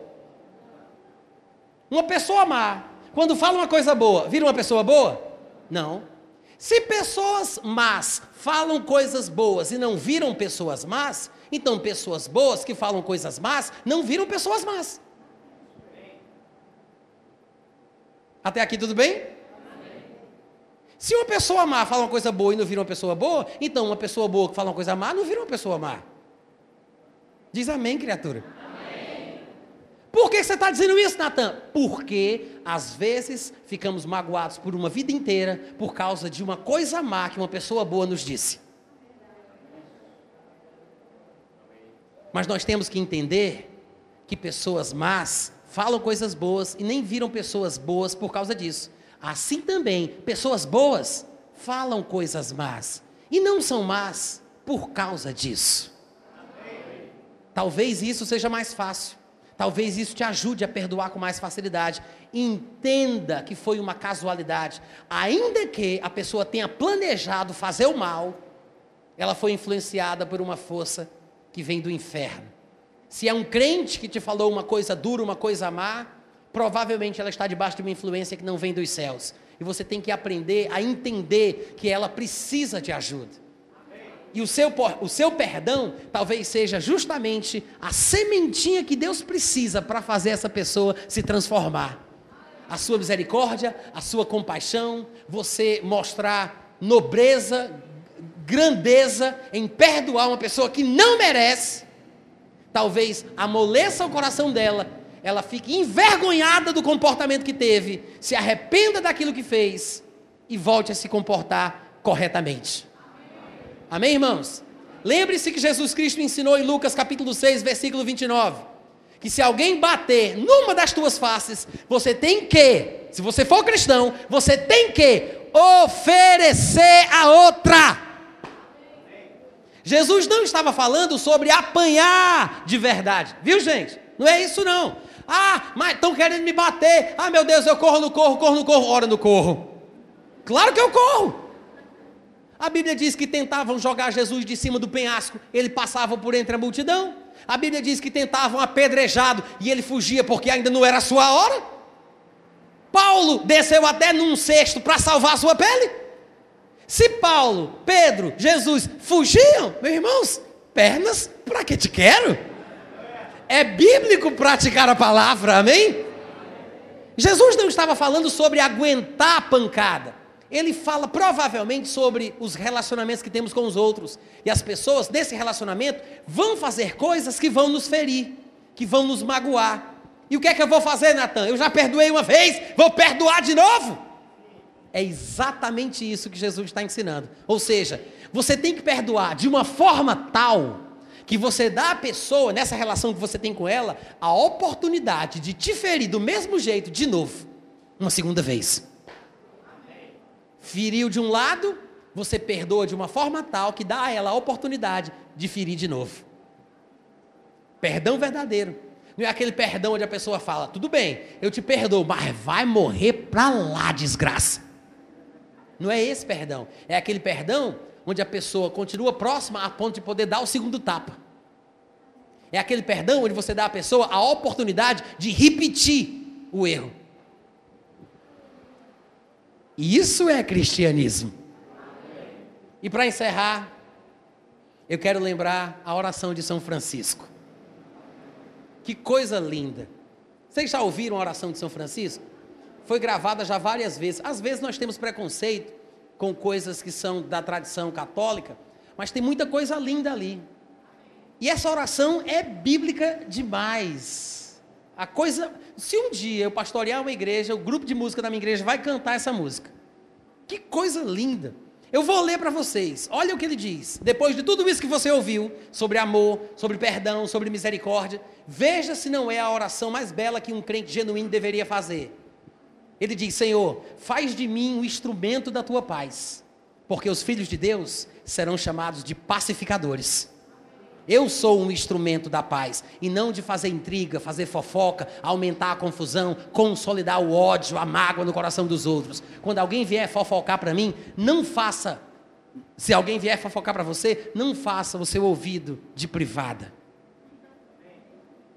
Uma pessoa má, quando fala uma coisa boa, vira uma pessoa boa? Não. Se pessoas más falam coisas boas e não viram pessoas más, então pessoas boas que falam coisas más não viram pessoas más. Até aqui tudo bem? Se uma pessoa má fala uma coisa boa e não vira uma pessoa boa, então uma pessoa boa que fala uma coisa má não vira uma pessoa má. Diz amém, criatura. Amém. Por que você está dizendo isso, Natan? Porque às vezes ficamos magoados por uma vida inteira por causa de uma coisa má que uma pessoa boa nos disse. Mas nós temos que entender que pessoas más falam coisas boas e nem viram pessoas boas por causa disso. Assim também, pessoas boas falam coisas más e não são más por causa disso. Talvez isso seja mais fácil. Talvez isso te ajude a perdoar com mais facilidade. Entenda que foi uma casualidade. Ainda que a pessoa tenha planejado fazer o mal, ela foi influenciada por uma força que vem do inferno. Se é um crente que te falou uma coisa dura, uma coisa má, provavelmente ela está debaixo de uma influência que não vem dos céus. E você tem que aprender a entender que ela precisa de ajuda. E o seu, o seu perdão talvez seja justamente a sementinha que Deus precisa para fazer essa pessoa se transformar. A sua misericórdia, a sua compaixão, você mostrar nobreza, grandeza em perdoar uma pessoa que não merece, talvez amoleça o coração dela, ela fique envergonhada do comportamento que teve, se arrependa daquilo que fez e volte a se comportar corretamente. Amém, irmãos? Lembre-se que Jesus Cristo ensinou em Lucas capítulo 6, versículo 29, que se alguém bater numa das tuas faces, você tem que, se você for cristão, você tem que oferecer a outra. Jesus não estava falando sobre apanhar de verdade, viu gente? Não é isso não. Ah, mas estão querendo me bater. Ah, meu Deus, eu corro no corro, corro no corro, ora no corro. Claro que eu corro. A Bíblia diz que tentavam jogar Jesus de cima do penhasco, ele passava por entre a multidão. A Bíblia diz que tentavam apedrejado e ele fugia porque ainda não era a sua hora. Paulo desceu até num cesto para salvar a sua pele. Se Paulo, Pedro, Jesus fugiam, meus irmãos, pernas, para que te quero? É bíblico praticar a palavra, amém? Jesus não estava falando sobre aguentar a pancada ele fala provavelmente sobre os relacionamentos que temos com os outros. E as pessoas nesse relacionamento vão fazer coisas que vão nos ferir, que vão nos magoar. E o que é que eu vou fazer, Natan? Eu já perdoei uma vez, vou perdoar de novo? É exatamente isso que Jesus está ensinando. Ou seja, você tem que perdoar de uma forma tal que você dá à pessoa, nessa relação que você tem com ela, a oportunidade de te ferir do mesmo jeito de novo, uma segunda vez. Feriu de um lado, você perdoa de uma forma tal que dá a ela a oportunidade de ferir de novo. Perdão verdadeiro. Não é aquele perdão onde a pessoa fala, tudo bem, eu te perdoo, mas vai morrer pra lá, desgraça. Não é esse perdão. É aquele perdão onde a pessoa continua próxima a ponto de poder dar o segundo tapa. É aquele perdão onde você dá à pessoa a oportunidade de repetir o erro. Isso é cristianismo. E para encerrar, eu quero lembrar a oração de São Francisco. Que coisa linda. Vocês já ouviram a oração de São Francisco? Foi gravada já várias vezes. Às vezes nós temos preconceito com coisas que são da tradição católica, mas tem muita coisa linda ali. E essa oração é bíblica demais. A coisa, se um dia eu pastorear uma igreja, o grupo de música da minha igreja vai cantar essa música. Que coisa linda. Eu vou ler para vocês. Olha o que ele diz. Depois de tudo isso que você ouviu sobre amor, sobre perdão, sobre misericórdia, veja se não é a oração mais bela que um crente genuíno deveria fazer. Ele diz: Senhor, faz de mim um instrumento da tua paz, Porque os filhos de Deus serão chamados de pacificadores. Eu sou um instrumento da paz e não de fazer intriga, fazer fofoca, aumentar a confusão, consolidar o ódio, a mágoa no coração dos outros. Quando alguém vier fofocar para mim, não faça. Se alguém vier fofocar para você, não faça o seu ouvido de privada.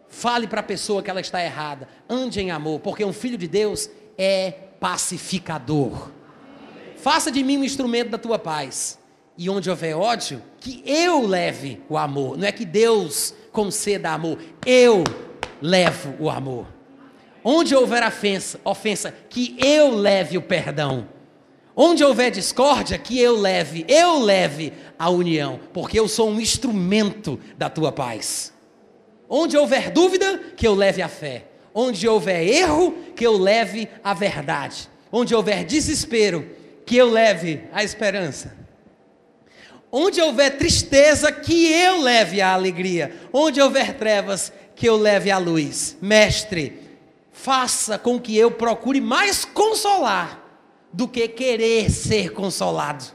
Fale para a pessoa que ela está errada. Ande em amor, porque um filho de Deus é pacificador. Faça de mim um instrumento da tua paz. E onde houver ódio, que eu leve o amor. Não é que Deus conceda amor, eu levo o amor. Onde houver ofensa, ofensa, que eu leve o perdão. Onde houver discórdia, que eu leve, eu leve a união, porque eu sou um instrumento da tua paz. Onde houver dúvida, que eu leve a fé. Onde houver erro, que eu leve a verdade. Onde houver desespero, que eu leve a esperança. Onde houver tristeza, que eu leve a alegria. Onde houver trevas, que eu leve a luz. Mestre, faça com que eu procure mais consolar do que querer ser consolado.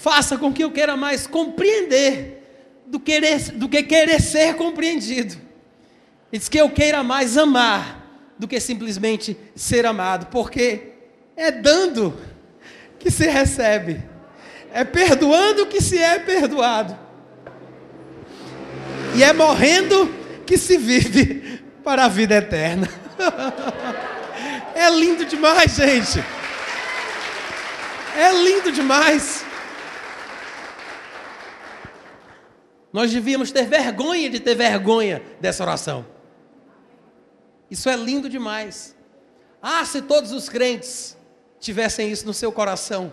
Faça com que eu queira mais compreender do, do que querer ser compreendido. Diz que eu queira mais amar do que simplesmente ser amado, porque é dando que se recebe, é perdoando que se é perdoado, e é morrendo que se vive para a vida eterna. é lindo demais, gente. É lindo demais. Nós devíamos ter vergonha de ter vergonha dessa oração. Isso é lindo demais. Ah, se todos os crentes tivessem isso no seu coração,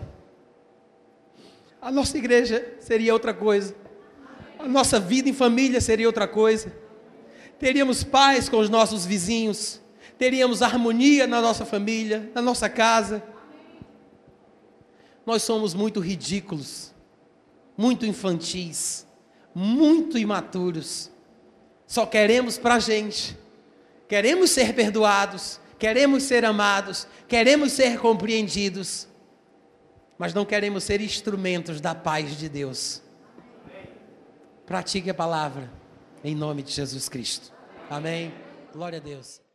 a nossa igreja seria outra coisa, a nossa vida em família seria outra coisa, teríamos paz com os nossos vizinhos, teríamos harmonia na nossa família, na nossa casa. Nós somos muito ridículos, muito infantis, muito imaturos, só queremos para a gente Queremos ser perdoados, queremos ser amados, queremos ser compreendidos, mas não queremos ser instrumentos da paz de Deus. Pratique a palavra, em nome de Jesus Cristo. Amém. Glória a Deus.